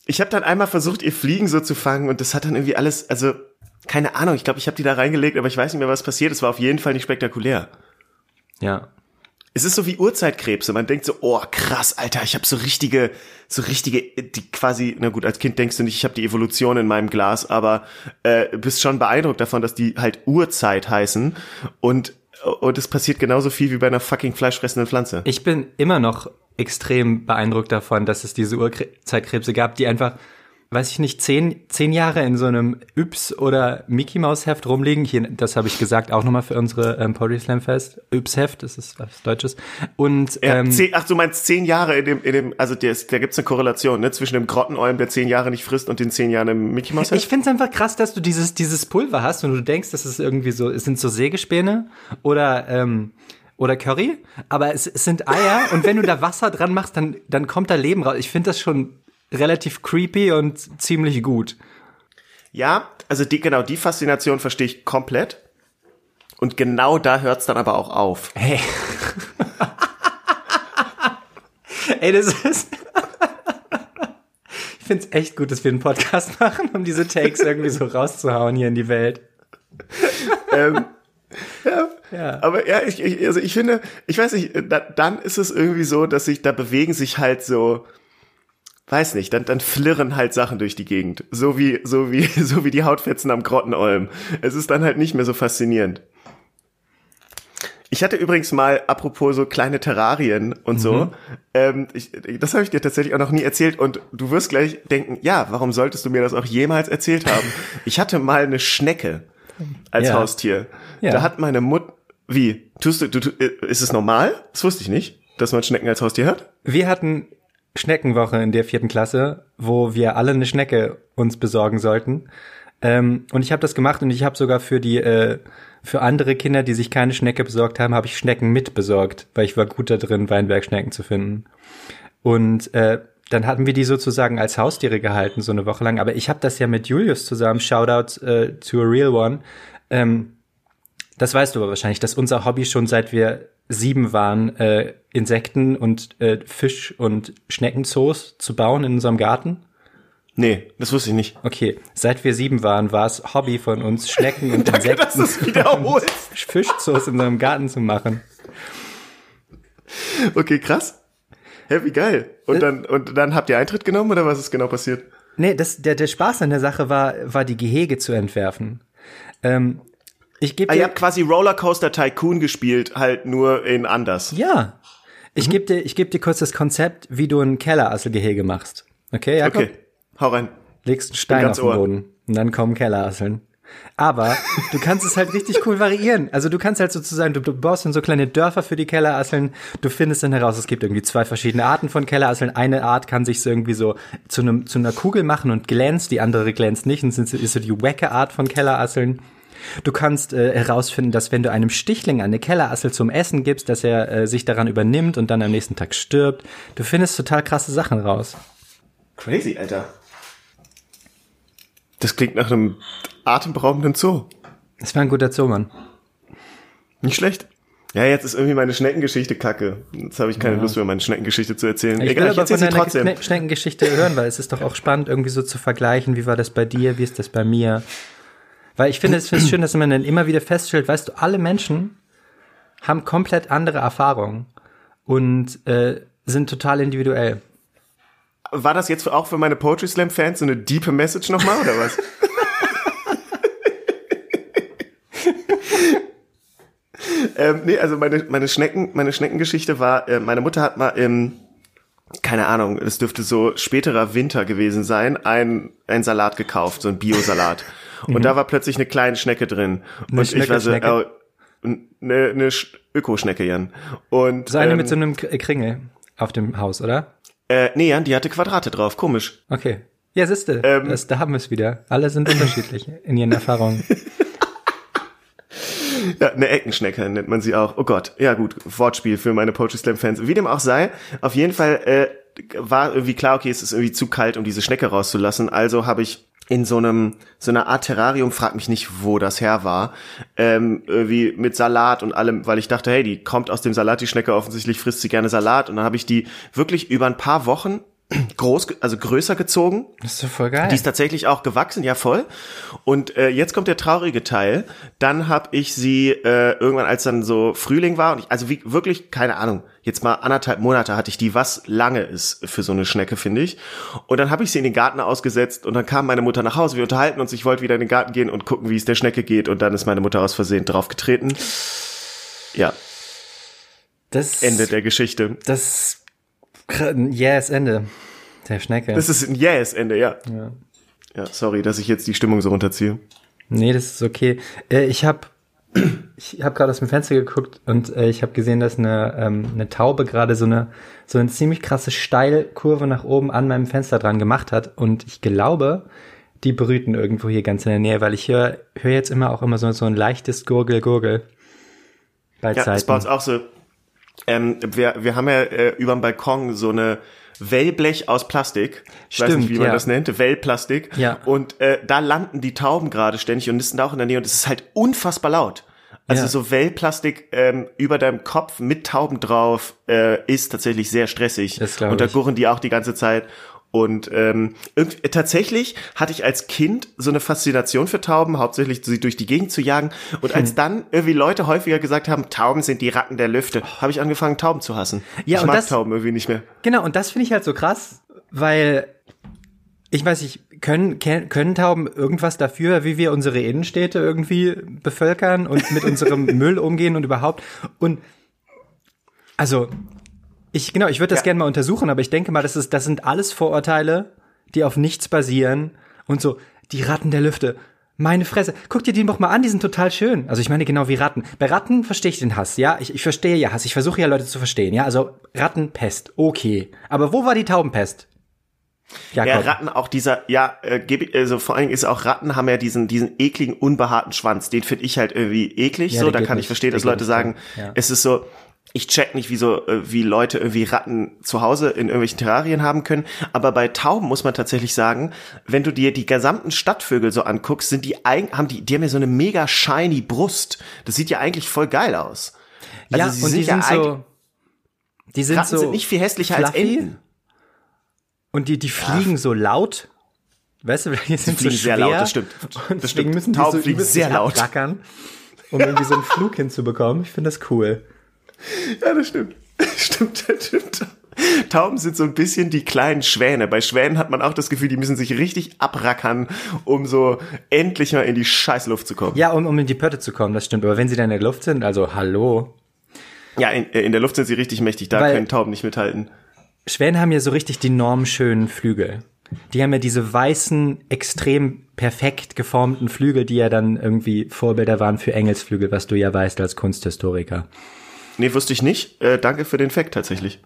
[SPEAKER 1] Ich habe dann einmal versucht, ihr Fliegen so zu fangen und das hat dann irgendwie alles, also keine Ahnung, ich glaube, ich habe die da reingelegt, aber ich weiß nicht mehr, was passiert. Es war auf jeden Fall nicht spektakulär.
[SPEAKER 2] Ja.
[SPEAKER 1] Es ist so wie Urzeitkrebse. Man denkt so, oh krass, Alter, ich habe so richtige, so richtige, die quasi, na gut, als Kind denkst du nicht, ich habe die Evolution in meinem Glas, aber äh, bist schon beeindruckt davon, dass die halt Urzeit heißen und und es passiert genauso viel wie bei einer fucking fleischfressenden Pflanze.
[SPEAKER 2] Ich bin immer noch extrem beeindruckt davon, dass es diese Urzeitkrebse gab, die einfach weiß ich nicht, zehn, zehn Jahre in so einem Yps oder Mickey Mouse Heft rumliegen. Hier, das habe ich gesagt, auch nochmal für unsere ähm, Poetry Slam Fest. Yps Heft, das ist was Deutsches. Und
[SPEAKER 1] ja, ähm, zehn, ach, du meinst zehn Jahre in dem, in dem, also der, da gibt's eine Korrelation, ne, zwischen dem Grottenolm, der zehn Jahre nicht frisst, und den zehn Jahren im Mickey Mouse Heft.
[SPEAKER 2] Ich finde es einfach krass, dass du dieses, dieses Pulver hast und du denkst, das ist irgendwie so, es sind so Sägespäne oder ähm, oder Curry, aber es, es sind Eier und wenn du da Wasser dran machst, dann, dann kommt da Leben raus. Ich finde das schon relativ creepy und ziemlich gut.
[SPEAKER 1] Ja, also die, genau, die Faszination verstehe ich komplett. Und genau da hört es dann aber auch auf.
[SPEAKER 2] Hey. Ey, das ist. [LAUGHS] ich finde es echt gut, dass wir einen Podcast machen, um diese Takes irgendwie so rauszuhauen hier in die Welt.
[SPEAKER 1] ähm, ja, ja. Aber ja, ich, ich, also ich finde, ich weiß nicht, da, dann ist es irgendwie so, dass sich, da bewegen sich halt so weiß nicht, dann, dann flirren halt Sachen durch die Gegend. So wie, so wie, [LAUGHS] so wie die Hautfetzen am Grottenolm. Es ist dann halt nicht mehr so faszinierend. Ich hatte übrigens mal, apropos so kleine Terrarien und so, mhm. ähm, ich, das habe ich dir tatsächlich auch noch nie erzählt und du wirst gleich denken, ja, warum solltest du mir das auch jemals erzählt haben? [LAUGHS] ich hatte mal eine Schnecke als ja. Haustier. Ja. Da hat meine Mutter, wie, tust du, du, du, ist es normal? Das wusste ich nicht, dass man Schnecken als Haustier hat.
[SPEAKER 2] Wir hatten Schneckenwoche in der vierten Klasse, wo wir alle eine Schnecke uns besorgen sollten. Ähm, und ich habe das gemacht und ich habe sogar für die äh, für andere Kinder, die sich keine Schnecke besorgt haben, habe ich Schnecken mitbesorgt, weil ich war gut da drin, Weinbergschnecken zu finden. Und äh, dann hatten wir die sozusagen als Haustiere gehalten, so eine Woche lang. Aber ich habe das ja mit Julius zusammen, Shoutout äh, to a real one. Ähm, das weißt du aber wahrscheinlich, dass unser Hobby schon seit wir sieben waren, äh, Insekten und äh, Fisch- und Schneckenzoos zu bauen in unserem Garten?
[SPEAKER 1] Nee, das wusste ich nicht.
[SPEAKER 2] Okay, seit wir sieben waren, war es Hobby von uns, Schnecken und [LAUGHS]
[SPEAKER 1] Danke,
[SPEAKER 2] Insekten
[SPEAKER 1] wiederholst.
[SPEAKER 2] Fischzoos in unserem Garten zu machen.
[SPEAKER 1] Okay, krass. Hä, wie geil. Und äh, dann, und dann habt ihr Eintritt genommen oder was ist genau passiert?
[SPEAKER 2] Nee, das, der, der Spaß an der Sache war, war die Gehege zu entwerfen. Ähm, ich gebe
[SPEAKER 1] ah, ihr habt quasi Rollercoaster Tycoon gespielt, halt nur in anders.
[SPEAKER 2] Ja. Ich mhm. gebe dir, ich geb dir kurz das Konzept, wie du ein Kellerasselgehege machst. Okay, Jakob? Okay,
[SPEAKER 1] hau rein.
[SPEAKER 2] Legst einen Stein auf den Boden und dann kommen Kellerasseln. Aber du kannst es halt richtig cool variieren. Also du kannst halt sozusagen, du, du baust dann so kleine Dörfer für die Kellerasseln. Du findest dann heraus, es gibt irgendwie zwei verschiedene Arten von Kellerasseln. Eine Art kann sich so irgendwie so zu, einem, zu einer Kugel machen und glänzt, die andere glänzt nicht. Und das ist so die wacke Art von Kellerasseln. Du kannst äh, herausfinden, dass wenn du einem Stichling eine Kellerassel zum Essen gibst, dass er äh, sich daran übernimmt und dann am nächsten Tag stirbt. Du findest total krasse Sachen raus.
[SPEAKER 1] Crazy, Alter. Das klingt nach einem atemberaubenden Zoo.
[SPEAKER 2] Das war ein guter Zoo, Mann.
[SPEAKER 1] Nicht schlecht. Ja, jetzt ist irgendwie meine Schneckengeschichte kacke. Jetzt habe ich keine ja. Lust mehr, meine Schneckengeschichte zu erzählen.
[SPEAKER 2] Ich Egal, will aber ich von deiner trotzdem. Schneckengeschichte hören, weil es ist doch auch spannend, irgendwie so zu vergleichen, wie war das bei dir, wie ist das bei mir. Weil ich finde es ist schön, dass man dann immer wieder feststellt, weißt du, alle Menschen haben komplett andere Erfahrungen und äh, sind total individuell.
[SPEAKER 1] War das jetzt auch für meine Poetry Slam Fans so eine diepe Message nochmal oder was? [LAUGHS] ähm, nee, also meine, meine Schnecken, meine Schneckengeschichte war, äh, meine Mutter hat mal im, keine Ahnung, es dürfte so späterer Winter gewesen sein, ein, ein Salat gekauft, so ein Biosalat. [LAUGHS] Und mhm. da war plötzlich eine kleine Schnecke drin. Eine und ich war so, äh, eine, eine Ökoschnecke, Jan. Und,
[SPEAKER 2] so eine ähm, mit so einem Kringel auf dem Haus, oder?
[SPEAKER 1] Äh, nee, Jan, die hatte Quadrate drauf, komisch.
[SPEAKER 2] Okay. Ja, siehste, ähm, das, da haben wir es wieder. Alle sind unterschiedlich [LAUGHS] in ihren Erfahrungen. [LAUGHS]
[SPEAKER 1] Ja, eine Eckenschnecke nennt man sie auch. Oh Gott, ja gut, Wortspiel für meine Poetry Slam Fans. Wie dem auch sei, auf jeden Fall äh, war irgendwie klar, okay, es ist irgendwie zu kalt, um diese Schnecke rauszulassen. Also habe ich in so einem so einer Art Terrarium, frag mich nicht, wo das her war, ähm, irgendwie mit Salat und allem, weil ich dachte, hey, die kommt aus dem Salat, die Schnecke offensichtlich frisst sie gerne Salat. Und dann habe ich die wirklich über ein paar Wochen [CLEARS THROAT] groß, also größer gezogen.
[SPEAKER 2] Das ist so voll geil.
[SPEAKER 1] Die ist tatsächlich auch gewachsen, ja voll. Und äh, jetzt kommt der traurige Teil. Dann habe ich sie äh, irgendwann, als dann so Frühling war, und ich, also wie, wirklich keine Ahnung. Jetzt mal anderthalb Monate hatte ich die, was lange ist für so eine Schnecke, finde ich. Und dann habe ich sie in den Garten ausgesetzt und dann kam meine Mutter nach Hause. Wir unterhalten uns. Ich wollte wieder in den Garten gehen und gucken, wie es der Schnecke geht. Und dann ist meine Mutter aus Versehen draufgetreten. Ja. Das Ende der Geschichte.
[SPEAKER 2] Das Yes, Ende. Der Schnecke.
[SPEAKER 1] Das ist ein Yes-Ende, ja. ja. Ja, sorry, dass ich jetzt die Stimmung so runterziehe.
[SPEAKER 2] Nee, das ist okay. Äh, ich habe [CLEARS THROAT] ich hab gerade aus dem Fenster geguckt und äh, ich habe gesehen, dass eine, ähm, eine Taube gerade so eine so eine ziemlich krasse Steilkurve nach oben an meinem Fenster dran gemacht hat und ich glaube, die brüten irgendwo hier ganz in der Nähe, weil ich höre hör jetzt immer auch immer so so ein leichtes Gurgel Gurgel.
[SPEAKER 1] Bei ja, Zeiten. das bei uns auch so. Ähm, wir, wir haben ja äh, über dem Balkon so eine Wellblech aus Plastik. Ich Stimmt, weiß nicht, wie man ja. das nennt. Wellplastik.
[SPEAKER 2] Ja.
[SPEAKER 1] Und äh, da landen die Tauben gerade ständig und nisten auch in der Nähe und es ist halt unfassbar laut. Also ja. so Wellplastik ähm, über deinem Kopf mit Tauben drauf äh, ist tatsächlich sehr stressig.
[SPEAKER 2] Das
[SPEAKER 1] und da gurren die auch die ganze Zeit. Und ähm, tatsächlich hatte ich als Kind so eine Faszination für Tauben, hauptsächlich sie durch die Gegend zu jagen. Und als hm. dann irgendwie Leute häufiger gesagt haben, Tauben sind die Ratten der Lüfte, habe ich angefangen, Tauben zu hassen. Ja, ich mag das, Tauben irgendwie nicht mehr.
[SPEAKER 2] Genau, und das finde ich halt so krass, weil ich weiß nicht, können, können Tauben irgendwas dafür, wie wir unsere Innenstädte irgendwie bevölkern und mit unserem [LAUGHS] Müll umgehen und überhaupt? Und also ich, genau, ich würde das ja. gerne mal untersuchen, aber ich denke mal, das ist, das sind alles Vorurteile, die auf nichts basieren und so, die Ratten der Lüfte. Meine Fresse. Guck dir die doch mal an, die sind total schön. Also ich meine genau wie Ratten. Bei Ratten verstehe ich den Hass, ja. Ich, ich verstehe ja Hass. Ich versuche ja Leute zu verstehen, ja. Also Rattenpest, okay. Aber wo war die Taubenpest?
[SPEAKER 1] Jakob. Ja, Ratten auch dieser, ja, äh, also vor allen Dingen ist auch Ratten haben ja diesen, diesen ekligen, unbehaarten Schwanz. Den finde ich halt irgendwie eklig, ja, so. Da kann nicht. ich verstehen, dass Leute sagen, ja. es ist so, ich check nicht, wie so, äh, wie Leute irgendwie Ratten zu Hause in irgendwelchen Terrarien haben können. Aber bei Tauben muss man tatsächlich sagen, wenn du dir die gesamten Stadtvögel so anguckst, sind die haben die, die haben ja so eine mega shiny Brust. Das sieht ja eigentlich voll geil aus.
[SPEAKER 2] Also ja, sie und sind die ja sind so, die sind
[SPEAKER 1] Ratten
[SPEAKER 2] so
[SPEAKER 1] sind nicht viel hässlicher fluffy. als Enten.
[SPEAKER 2] Und die, die fliegen ja. so laut. Weißt du, [LAUGHS] die sind die fliegen so schwer,
[SPEAKER 1] sehr laut, das stimmt.
[SPEAKER 2] Und das stimmt. müssen die Tauben so fliegen sehr laut. Um irgendwie so einen Flug hinzubekommen. Ich finde das cool.
[SPEAKER 1] Ja, das stimmt. [LAUGHS] Stimmt, das stimmt. Tauben sind so ein bisschen die kleinen Schwäne. Bei Schwänen hat man auch das Gefühl, die müssen sich richtig abrackern, um so endlich mal in die Scheißluft zu kommen.
[SPEAKER 2] Ja, um, um in die Pötte zu kommen, das stimmt. Aber wenn sie dann in der Luft sind, also hallo.
[SPEAKER 1] Ja, in, in der Luft sind sie richtig mächtig, da Weil können Tauben nicht mithalten.
[SPEAKER 2] Schwäne haben ja so richtig die normschönen Flügel. Die haben ja diese weißen, extrem perfekt geformten Flügel, die ja dann irgendwie Vorbilder waren für Engelsflügel, was du ja weißt als Kunsthistoriker.
[SPEAKER 1] Nee, wusste ich nicht. Äh, danke für den Fact tatsächlich.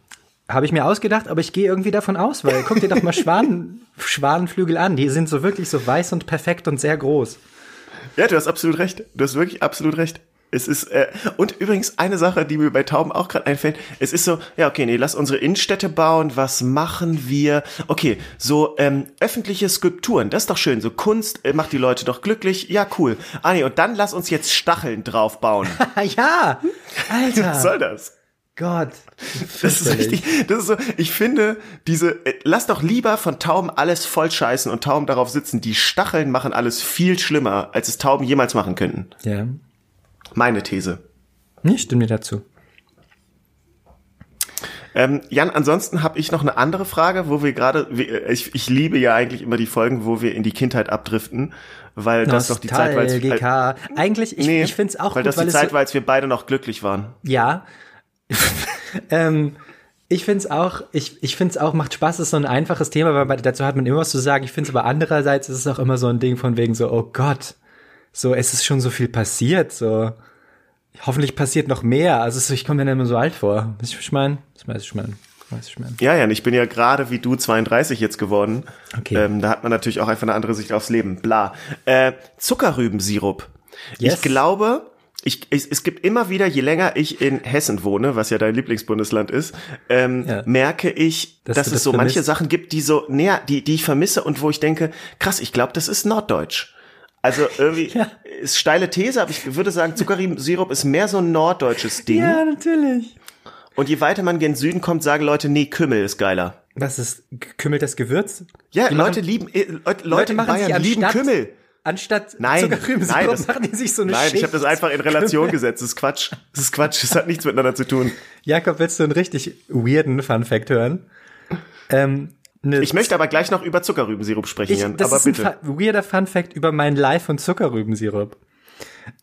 [SPEAKER 2] Habe ich mir ausgedacht, aber ich gehe irgendwie davon aus, weil guck dir doch mal [LAUGHS] Schwan, Schwanenflügel an. Die sind so wirklich so weiß und perfekt und sehr groß.
[SPEAKER 1] Ja, du hast absolut recht. Du hast wirklich absolut recht. Es ist, äh, und übrigens eine Sache, die mir bei Tauben auch gerade einfällt, es ist so, ja, okay, nee, lass unsere Innenstädte bauen, was machen wir? Okay, so ähm, öffentliche Skulpturen, das ist doch schön, so Kunst äh, macht die Leute doch glücklich, ja, cool. Ah nee, und dann lass uns jetzt Stacheln drauf bauen. [LAUGHS]
[SPEAKER 2] ja, Alter.
[SPEAKER 1] Was soll das?
[SPEAKER 2] Gott.
[SPEAKER 1] Das ist richtig, das ist so, ich finde, diese, äh, lass doch lieber von Tauben alles voll scheißen und Tauben darauf sitzen, die Stacheln machen alles viel schlimmer, als es Tauben jemals machen könnten.
[SPEAKER 2] Ja.
[SPEAKER 1] Meine These.
[SPEAKER 2] Ich stimme dir dazu.
[SPEAKER 1] Ähm, Jan, ansonsten habe ich noch eine andere Frage, wo wir gerade, ich, ich liebe ja eigentlich immer die Folgen, wo wir in die Kindheit abdriften, weil das doch die Zeit war.
[SPEAKER 2] Als, eigentlich, ich, nee, ich finde es auch
[SPEAKER 1] weil gut, das die weil Zeit so, war, als wir beide noch glücklich waren.
[SPEAKER 2] Ja. [LAUGHS] ähm, ich finde es auch, ich, ich finde es auch, macht Spaß, ist so ein einfaches Thema, weil dazu hat man immer was zu sagen. Ich finde es aber andererseits ist es auch immer so ein Ding von wegen so, oh Gott, so, es ist schon so viel passiert, so. Hoffentlich passiert noch mehr. Also ich komme mir immer so alt vor. Weißt du, was ich meine? Das weiß ich meine.
[SPEAKER 1] Ja, ja, ich bin ja gerade wie du 32 jetzt geworden. Okay. Ähm, da hat man natürlich auch einfach eine andere Sicht aufs Leben. Bla. Äh, Zuckerrübensirup. Yes. Ich glaube, ich, ich, es gibt immer wieder, je länger ich in Hessen wohne, was ja dein Lieblingsbundesland ist, ähm, ja. merke ich, dass, dass es das so vermisst. manche Sachen gibt, die so näher, die, die ich vermisse und wo ich denke, krass, ich glaube, das ist Norddeutsch. Also irgendwie ja. ist steile These, aber ich würde sagen, Zuckersirup ist mehr so ein norddeutsches Ding.
[SPEAKER 2] Ja, natürlich.
[SPEAKER 1] Und je weiter man gen Süden kommt, sagen Leute, nee, Kümmel ist geiler.
[SPEAKER 2] Was ist Kümmel das Gewürz?
[SPEAKER 1] Ja, die Leute machen, lieben äh, Leute, Leute in Bayern lieben Kümmel.
[SPEAKER 2] Anstatt
[SPEAKER 1] nein, nein, das,
[SPEAKER 2] machen die sich so eine
[SPEAKER 1] Nein,
[SPEAKER 2] Schicht.
[SPEAKER 1] ich habe das einfach in Relation Kümmel. gesetzt. Das ist Quatsch. Das ist Quatsch. Das hat nichts miteinander zu tun.
[SPEAKER 2] Jakob, willst du einen richtig weirden Fun Fact hören?
[SPEAKER 1] Ähm, Ne ich möchte aber gleich noch über Zuckerrübensirup sprechen,
[SPEAKER 2] ich,
[SPEAKER 1] Jan.
[SPEAKER 2] Das
[SPEAKER 1] aber
[SPEAKER 2] ist bitte. ein weirder Fun Fact über mein Live von Zuckerrübensirup.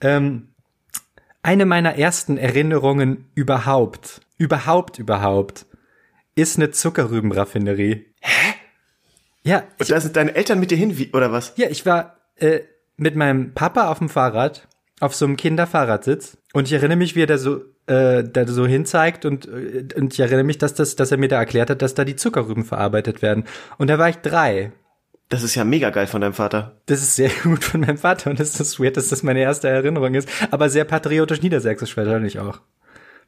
[SPEAKER 2] Ähm, eine meiner ersten Erinnerungen überhaupt, überhaupt, überhaupt, ist eine Zuckerrübenraffinerie.
[SPEAKER 1] Hä?
[SPEAKER 2] Ja.
[SPEAKER 1] Und da sind deine Eltern mit dir hin, wie, oder was?
[SPEAKER 2] Ja, ich war äh, mit meinem Papa auf dem Fahrrad, auf so einem Kinderfahrradsitz. Und ich erinnere mich, wie er da so äh, da so hinzeigt und, äh, und ich erinnere mich, dass, das, dass er mir da erklärt hat, dass da die Zuckerrüben verarbeitet werden. Und da war ich drei.
[SPEAKER 1] Das ist ja mega geil von deinem Vater.
[SPEAKER 2] Das ist sehr [LAUGHS] gut von meinem Vater und es ist weird, dass das meine erste Erinnerung ist. Aber sehr patriotisch niedersächsisch wahrscheinlich auch.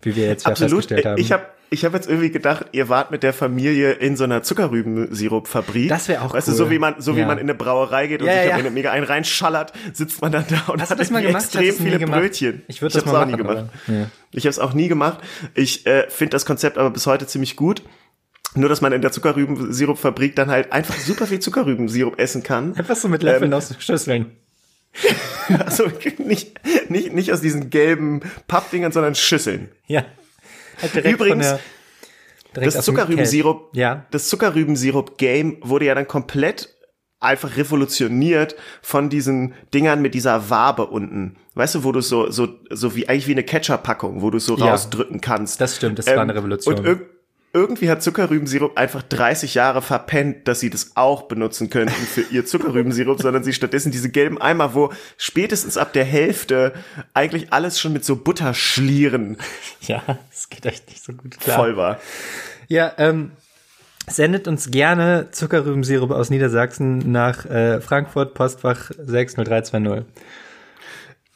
[SPEAKER 2] Wie wir jetzt
[SPEAKER 1] Absolut.
[SPEAKER 2] festgestellt haben.
[SPEAKER 1] Ich habe ich hab jetzt irgendwie gedacht, ihr wart mit der Familie in so einer Zuckerrübensirupfabrik.
[SPEAKER 2] Das wäre auch
[SPEAKER 1] weißt
[SPEAKER 2] cool.
[SPEAKER 1] du, so wie man, so ja. wie man in eine Brauerei geht und
[SPEAKER 2] ja,
[SPEAKER 1] sich
[SPEAKER 2] ja.
[SPEAKER 1] Eine, mega einen reinschallert, sitzt man dann da und
[SPEAKER 2] Hast
[SPEAKER 1] hat
[SPEAKER 2] das mal gemacht?
[SPEAKER 1] extrem viele Brötchen.
[SPEAKER 2] Ich würde das ich mal auch nie gemacht.
[SPEAKER 1] Ja. Ich habe es auch nie gemacht. Ich äh, finde das Konzept aber bis heute ziemlich gut. Nur, dass man in der Zuckerrübensirupfabrik dann halt einfach super viel Zuckerrübensirup essen kann.
[SPEAKER 2] Einfach so mit Löffeln ähm, aus Schüsseln. [LAUGHS]
[SPEAKER 1] also nicht, nicht, nicht aus diesen gelben Pappdingern, sondern Schüsseln.
[SPEAKER 2] Ja.
[SPEAKER 1] Halt Übrigens, der, das Zuckerrübensirup,
[SPEAKER 2] ja.
[SPEAKER 1] das Zuckerrübensirup-Game wurde ja dann komplett einfach revolutioniert von diesen Dingern mit dieser Wabe unten. Weißt du, wo du so, so, so wie, eigentlich wie eine Ketchup-Packung, wo du so ja, rausdrücken kannst.
[SPEAKER 2] Das stimmt, das ähm, war eine Revolution.
[SPEAKER 1] Irgendwie hat Zuckerrübensirup einfach 30 Jahre verpennt, dass sie das auch benutzen könnten für ihr Zuckerrübensirup, sondern sie stattdessen diese gelben Eimer, wo spätestens ab der Hälfte eigentlich alles schon mit so Butter schlieren.
[SPEAKER 2] Ja, das geht echt nicht so gut klar.
[SPEAKER 1] Voll war.
[SPEAKER 2] Ja, ähm, sendet uns gerne Zuckerrübensirup aus Niedersachsen nach äh, Frankfurt, Postfach 60320.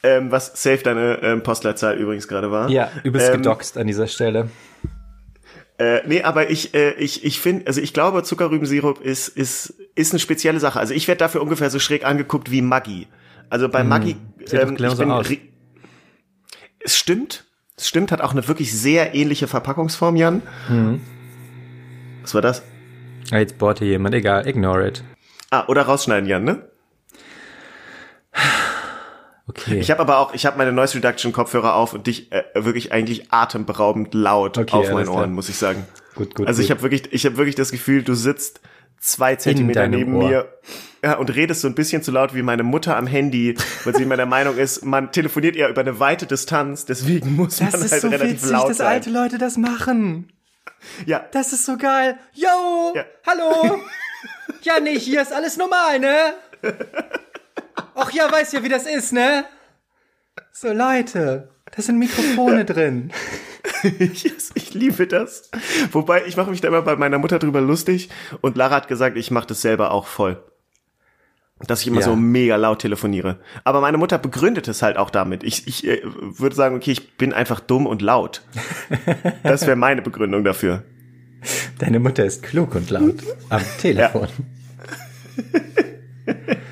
[SPEAKER 1] Ähm, was safe deine ähm, Postleitzahl übrigens gerade war.
[SPEAKER 2] Ja, übelst ähm, gedoxt an dieser Stelle.
[SPEAKER 1] Äh, nee, aber ich, äh, ich, ich finde, also ich glaube, Zuckerrübensirup ist, ist, ist eine spezielle Sache. Also ich werde dafür ungefähr so schräg angeguckt wie Maggi. Also bei mm, Maggi, ähm, ich bin, aus. es stimmt, es stimmt, hat auch eine wirklich sehr ähnliche Verpackungsform, Jan. Mhm. Was war das?
[SPEAKER 2] Ah, jetzt bohrt hier jemand, egal, ignore it.
[SPEAKER 1] Ah, oder rausschneiden, Jan, ne?
[SPEAKER 2] Okay.
[SPEAKER 1] Ich habe aber auch, ich habe meine Noise Reduction Kopfhörer auf und dich äh, wirklich eigentlich atemberaubend laut okay, auf meinen Ohren, klar. muss ich sagen.
[SPEAKER 2] Gut, gut.
[SPEAKER 1] Also ich habe wirklich, ich habe wirklich das Gefühl, du sitzt zwei Zentimeter neben Ohr. mir ja, und redest so ein bisschen zu laut wie meine Mutter am Handy, weil sie immer der Meinung ist, man telefoniert eher über eine weite Distanz, deswegen muss
[SPEAKER 2] das
[SPEAKER 1] man
[SPEAKER 2] halt
[SPEAKER 1] so relativ
[SPEAKER 2] witzig,
[SPEAKER 1] laut
[SPEAKER 2] dass
[SPEAKER 1] sein.
[SPEAKER 2] alte Leute das machen.
[SPEAKER 1] Ja.
[SPEAKER 2] Das ist so geil. Yo,
[SPEAKER 1] ja.
[SPEAKER 2] hallo. [LAUGHS] ja, nee, hier ist alles normal, ne? Ach ja, weiß ja, wie das ist, ne? So, Leute, da sind Mikrofone [LAUGHS] drin.
[SPEAKER 1] yes, ich liebe das. Wobei, ich mache mich da immer bei meiner Mutter drüber lustig und Lara hat gesagt, ich mache das selber auch voll. dass ich immer ja. so mega laut telefoniere. Aber meine Mutter begründet es halt auch damit. Ich, ich äh, würde sagen, okay, ich bin einfach dumm und laut. Das wäre meine Begründung dafür.
[SPEAKER 2] Deine Mutter ist klug und laut [LAUGHS] am Telefon.
[SPEAKER 1] Ja. [LAUGHS]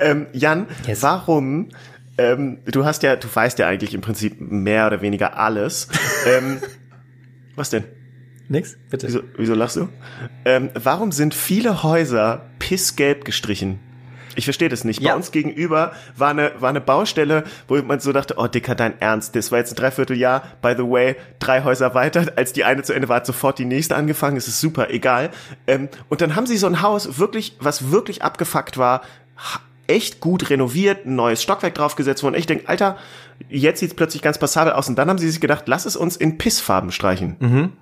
[SPEAKER 1] ähm, Jan, yes. warum? Ähm, du hast ja, du weißt ja eigentlich im Prinzip mehr oder weniger alles. ähm, [LAUGHS] was denn?
[SPEAKER 2] Nix, bitte.
[SPEAKER 1] Wieso, wieso lachst du? Ähm, warum sind viele Häuser pissgelb gestrichen? Ich verstehe das nicht. Ja. Bei uns gegenüber war eine, war eine Baustelle, wo man so dachte, oh Dicker, dein Ernst, das war jetzt ein Dreivierteljahr, by the way, drei Häuser weiter, als die eine zu Ende war, hat sofort die nächste angefangen, es ist super, egal. Ähm, und dann haben sie so ein Haus, wirklich, was wirklich abgefuckt war, echt gut renoviert, ein neues Stockwerk draufgesetzt worden. Ich denke, Alter, jetzt sieht's plötzlich ganz passabel aus. Und dann haben sie sich gedacht, lass es uns in Pissfarben streichen. Mhm.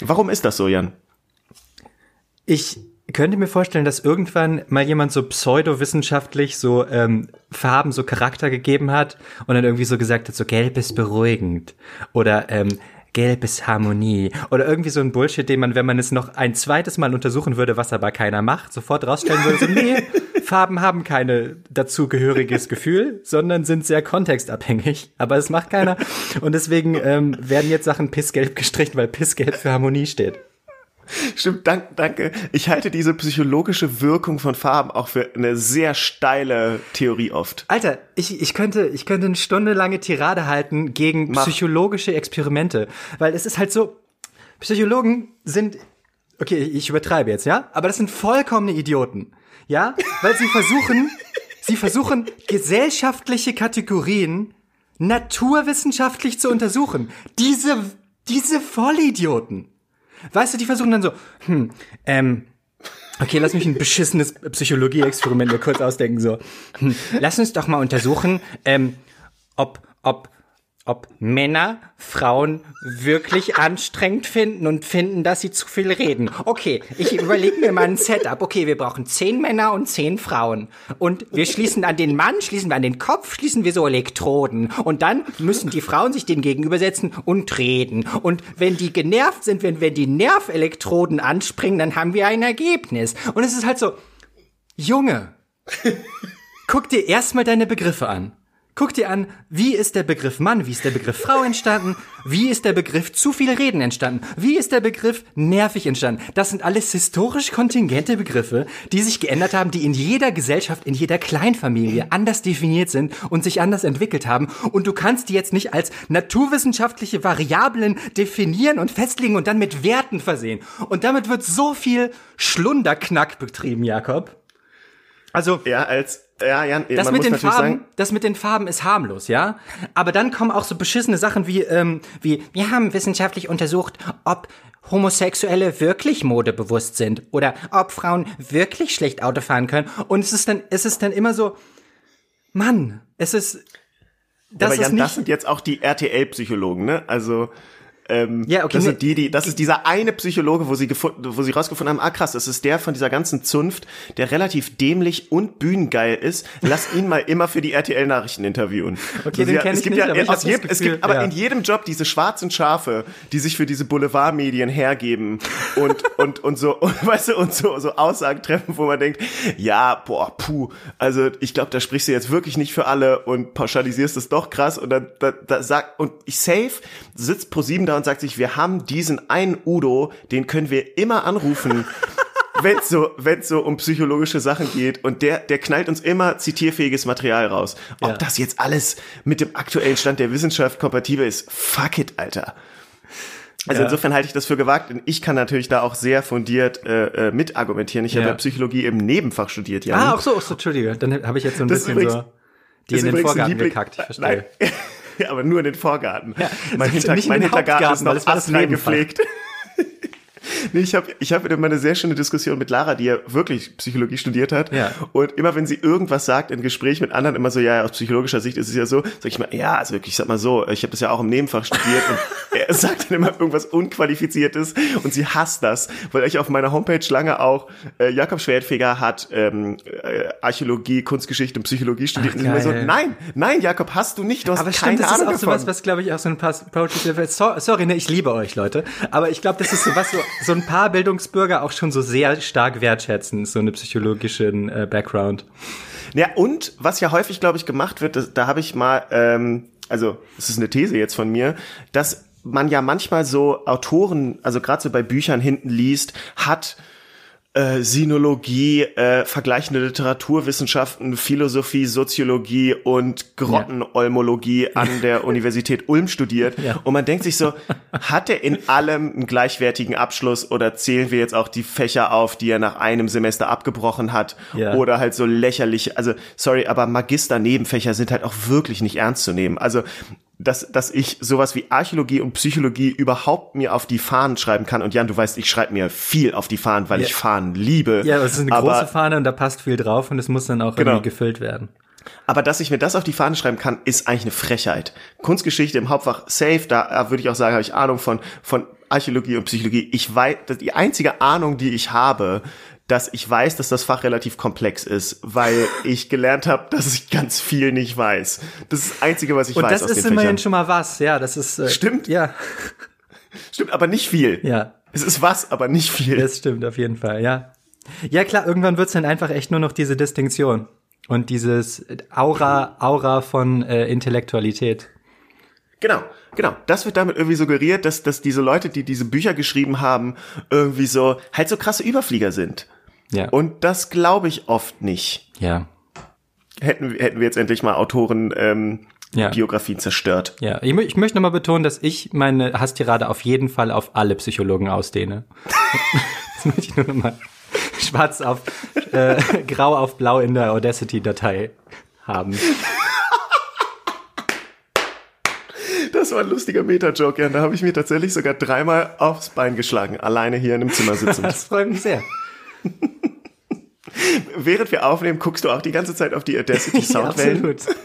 [SPEAKER 1] Warum ist das so, Jan?
[SPEAKER 2] Ich könnte mir vorstellen, dass irgendwann mal jemand so pseudowissenschaftlich so ähm, Farben, so Charakter gegeben hat und dann irgendwie so gesagt hat, so gelb ist beruhigend oder ähm, gelb ist Harmonie oder irgendwie so ein Bullshit, den man, wenn man es noch ein zweites Mal untersuchen würde, was aber keiner macht, sofort rausstellen würde, so nee, [LAUGHS] Farben haben keine dazugehöriges [LAUGHS] Gefühl, sondern sind sehr kontextabhängig, aber es macht keiner und deswegen ähm, werden jetzt Sachen pissgelb gestrichen, weil pissgelb für Harmonie steht.
[SPEAKER 1] Stimmt, danke, danke. Ich halte diese psychologische Wirkung von Farben auch für eine sehr steile Theorie oft.
[SPEAKER 2] Alter, ich, ich könnte, ich könnte eine Stunde lange Tirade halten gegen Mach. psychologische Experimente, weil es ist halt so, Psychologen sind, okay, ich übertreibe jetzt, ja, aber das sind vollkommene Idioten, ja, weil sie versuchen, sie versuchen gesellschaftliche Kategorien naturwissenschaftlich zu untersuchen. Diese, diese Vollidioten. Weißt du, die versuchen dann so, hm, ähm, okay, lass mich ein beschissenes Psychologie-Experiment mir kurz ausdenken, so. Hm, lass uns doch mal untersuchen, ähm, ob, ob ob Männer Frauen wirklich [LAUGHS] anstrengend finden und finden, dass sie zu viel reden. Okay, ich überlege mir mal ein Setup. Okay, wir brauchen zehn Männer und zehn Frauen. Und wir schließen an den Mann, schließen wir an den Kopf, schließen wir so Elektroden. Und dann müssen die Frauen sich den gegenübersetzen und reden. Und wenn die genervt sind, wenn, wenn die Nervelektroden anspringen, dann haben wir ein Ergebnis. Und es ist halt so, Junge, [LAUGHS] guck dir erstmal deine Begriffe an. Guck dir an, wie ist der Begriff Mann, wie ist der Begriff Frau entstanden, wie ist der Begriff zu viel Reden entstanden, wie ist der Begriff nervig entstanden. Das sind alles historisch kontingente Begriffe, die sich geändert haben, die in jeder Gesellschaft, in jeder Kleinfamilie anders definiert sind und sich anders entwickelt haben. Und du kannst die jetzt nicht als naturwissenschaftliche Variablen definieren und festlegen und dann mit Werten versehen. Und damit wird so viel Schlunderknack betrieben, Jakob. Also
[SPEAKER 1] ja, als ja, ja,
[SPEAKER 2] das mit den Farben, sagen, das mit den Farben ist harmlos, ja. Aber dann kommen auch so beschissene Sachen wie, ähm, wie wir haben wissenschaftlich untersucht, ob Homosexuelle wirklich modebewusst sind oder ob Frauen wirklich schlecht Auto fahren können. Und es ist dann, es ist dann immer so, Mann, es ist,
[SPEAKER 1] das aber Jan, ist nicht, das sind jetzt auch die RTL-Psychologen, ne? Also ähm, ja, okay. Das sind die, die, das ist dieser eine Psychologe, wo sie gefunden, wo sie rausgefunden haben, ah krass, das ist der von dieser ganzen Zunft, der relativ dämlich und bühnengeil ist. Lass ihn mal immer für die RTL-Nachrichten interviewen.
[SPEAKER 2] Okay, also, den kenne ich nicht, ja, aber ich
[SPEAKER 1] aus jedem, Gefühl, Es gibt aber ja. in jedem Job diese schwarzen Schafe, die sich für diese Boulevardmedien hergeben und, und, und so, und, [LAUGHS] weißt du, und so, so Aussagen treffen, wo man denkt, ja, boah, puh, also ich glaube, da sprichst du jetzt wirklich nicht für alle und pauschalisierst es doch krass und dann, da, da sagt, und ich safe sitzt pro sieben da und sagt sich, wir haben diesen einen Udo, den können wir immer anrufen. [LAUGHS] wenn es so, so um psychologische Sachen geht und der, der knallt uns immer zitierfähiges Material raus. Ob ja. das jetzt alles mit dem aktuellen Stand der Wissenschaft kompatibel ist, fuck it, Alter. Also ja. insofern halte ich das für gewagt. Und ich kann natürlich da auch sehr fundiert äh, äh mitargumentieren. Ich ja. habe ja Psychologie im Nebenfach studiert, ja.
[SPEAKER 2] Ah, auch so, auch so, Entschuldige. Dann habe ich jetzt so ein das bisschen übrigens, so die in den Vorgarten gekackt. Ich verstehe. [LAUGHS] [LAUGHS]
[SPEAKER 1] Aber nur in den Vorgarten. Ja, mein, Hinter mein Hintergarten ist noch astrein gepflegt. Nee, ich habe ich hab immer eine sehr schöne Diskussion mit Lara, die ja wirklich Psychologie studiert hat. Ja. Und immer wenn sie irgendwas sagt in Gespräch mit anderen, immer so, ja, aus psychologischer Sicht ist es ja so, sag ich mal, ja, also wirklich, ich sag mal so, ich habe das ja auch im Nebenfach studiert und [LAUGHS] er sagt dann immer irgendwas Unqualifiziertes und sie hasst das, weil ich auf meiner Homepage lange auch, äh, Jakob Schwertfeger hat ähm, äh, Archäologie, Kunstgeschichte und Psychologie studiert. Ach, und ich immer so, nein, nein, Jakob, hast du nicht, du hast
[SPEAKER 2] aber
[SPEAKER 1] keine
[SPEAKER 2] stimmt, das
[SPEAKER 1] Ahnung
[SPEAKER 2] ist auch davon. sowas, was glaube ich auch so ein paar Approaches, sorry, ne, ich liebe euch, Leute, aber ich glaube, das ist so was so so ein paar Bildungsbürger auch schon so sehr stark wertschätzen, so eine psychologischen äh, Background.
[SPEAKER 1] Ja, und was ja häufig, glaube ich, gemacht wird, das, da habe ich mal, ähm, also es ist eine These jetzt von mir, dass man ja manchmal so Autoren, also gerade so bei Büchern hinten liest, hat äh, Sinologie, äh, vergleichende Literaturwissenschaften, Philosophie, Soziologie und Grottenolmologie ja. an der [LAUGHS] Universität Ulm studiert. Ja. Und man denkt sich so, hat er in allem einen gleichwertigen Abschluss oder zählen wir jetzt auch die Fächer auf, die er nach einem Semester abgebrochen hat? Ja. Oder halt so lächerlich, also sorry, aber Magister-Nebenfächer sind halt auch wirklich nicht ernst zu nehmen. Also dass, dass ich sowas wie Archäologie und Psychologie überhaupt mir auf die Fahnen schreiben kann. Und Jan, du weißt, ich schreibe mir viel auf die Fahnen, weil ja. ich Fahnen liebe.
[SPEAKER 2] Ja, es ist eine aber, große Fahne und da passt viel drauf und es muss dann auch genau. irgendwie gefüllt werden.
[SPEAKER 1] Aber dass ich mir das auf die Fahne schreiben kann, ist eigentlich eine Frechheit. Kunstgeschichte im Hauptfach safe, da würde ich auch sagen, habe ich Ahnung von, von Archäologie und Psychologie. Ich weiß, die einzige Ahnung, die ich habe, dass ich weiß, dass das Fach relativ komplex ist, weil [LAUGHS] ich gelernt habe, dass ich ganz viel nicht weiß. Das ist das Einzige, was ich
[SPEAKER 2] Und
[SPEAKER 1] weiß.
[SPEAKER 2] Und das ist immerhin schon mal was, ja, das ist.
[SPEAKER 1] Äh, stimmt.
[SPEAKER 2] Ja. [LAUGHS]
[SPEAKER 1] Stimmt, aber nicht viel.
[SPEAKER 2] Ja.
[SPEAKER 1] Es ist was, aber nicht viel.
[SPEAKER 2] Das stimmt auf jeden Fall, ja. Ja klar, irgendwann wird's dann einfach echt nur noch diese Distinktion und dieses Aura, Aura von äh, Intellektualität.
[SPEAKER 1] Genau, genau. Das wird damit irgendwie suggeriert, dass, dass diese Leute, die diese Bücher geschrieben haben, irgendwie so, halt so krasse Überflieger sind. Ja. Und das glaube ich oft nicht.
[SPEAKER 2] Ja.
[SPEAKER 1] Hätten, hätten wir jetzt endlich mal Autoren ähm, ja. Biografien zerstört.
[SPEAKER 2] Ja, ich, ich möchte nochmal betonen, dass ich meine Hasstirade auf jeden Fall auf alle Psychologen ausdehne. [LAUGHS] das möchte ich nur nochmal schwarz auf, äh, grau auf blau in der Audacity-Datei haben.
[SPEAKER 1] Das war ein lustiger Meta-Joke, ja. Da habe ich mir tatsächlich sogar dreimal aufs Bein geschlagen, alleine hier in einem Zimmer sitzen.
[SPEAKER 2] das freut mich sehr. [LAUGHS]
[SPEAKER 1] Während wir aufnehmen, guckst du auch die ganze Zeit auf die Audacity [LAUGHS] Soundwellen.
[SPEAKER 2] Ja, absolut.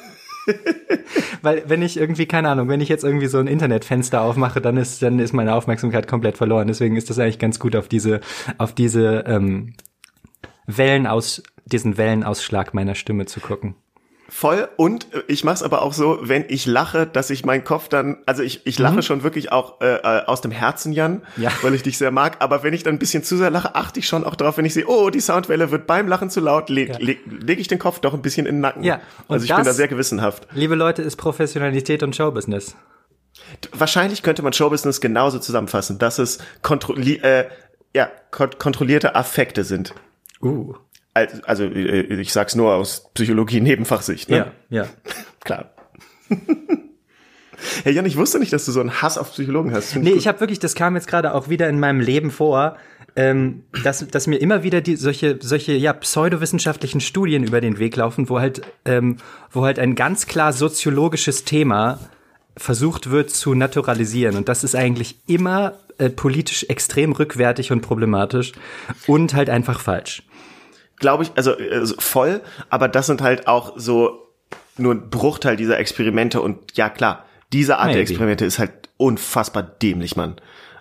[SPEAKER 2] [LAUGHS] Weil wenn ich irgendwie, keine Ahnung, wenn ich jetzt irgendwie so ein Internetfenster aufmache, dann ist, dann ist meine Aufmerksamkeit komplett verloren. Deswegen ist das eigentlich ganz gut, auf diese, auf diese ähm, Wellen aus, diesen Wellenausschlag meiner Stimme zu gucken.
[SPEAKER 1] Voll und ich mache es aber auch so, wenn ich lache, dass ich meinen Kopf dann, also ich, ich lache mhm. schon wirklich auch äh, äh, aus dem Herzen, Jan, ja. weil ich dich sehr mag, aber wenn ich dann ein bisschen zu sehr lache, achte ich schon auch drauf, wenn ich sehe, oh, die Soundwelle wird beim Lachen zu laut, leg, ja. leg, leg ich den Kopf doch ein bisschen in den Nacken.
[SPEAKER 2] Ja.
[SPEAKER 1] Und also ich das, bin da sehr gewissenhaft.
[SPEAKER 2] Liebe Leute, ist Professionalität und Showbusiness.
[SPEAKER 1] Wahrscheinlich könnte man Showbusiness genauso zusammenfassen, dass es kontrolli äh, ja, kont kontrollierte Affekte sind.
[SPEAKER 2] Uh
[SPEAKER 1] also äh, ich sag's nur aus Psychologie-Nebenfachsicht. Ne?
[SPEAKER 2] Ja, ja. [LAUGHS]
[SPEAKER 1] Klar. [LAUGHS] Hey Jan, ich wusste nicht, dass du so einen Hass auf Psychologen hast.
[SPEAKER 2] Find nee, ich, ich habe wirklich, das kam jetzt gerade auch wieder in meinem Leben vor, ähm, dass, dass mir immer wieder die solche solche ja pseudowissenschaftlichen Studien über den Weg laufen, wo halt ähm, wo halt ein ganz klar soziologisches Thema versucht wird zu naturalisieren und das ist eigentlich immer äh, politisch extrem rückwärtig und problematisch und halt einfach falsch
[SPEAKER 1] glaube ich, also, also voll, aber das sind halt auch so nur ein Bruchteil dieser Experimente und ja klar, diese Art Maybe. der Experimente ist halt unfassbar dämlich, Mann.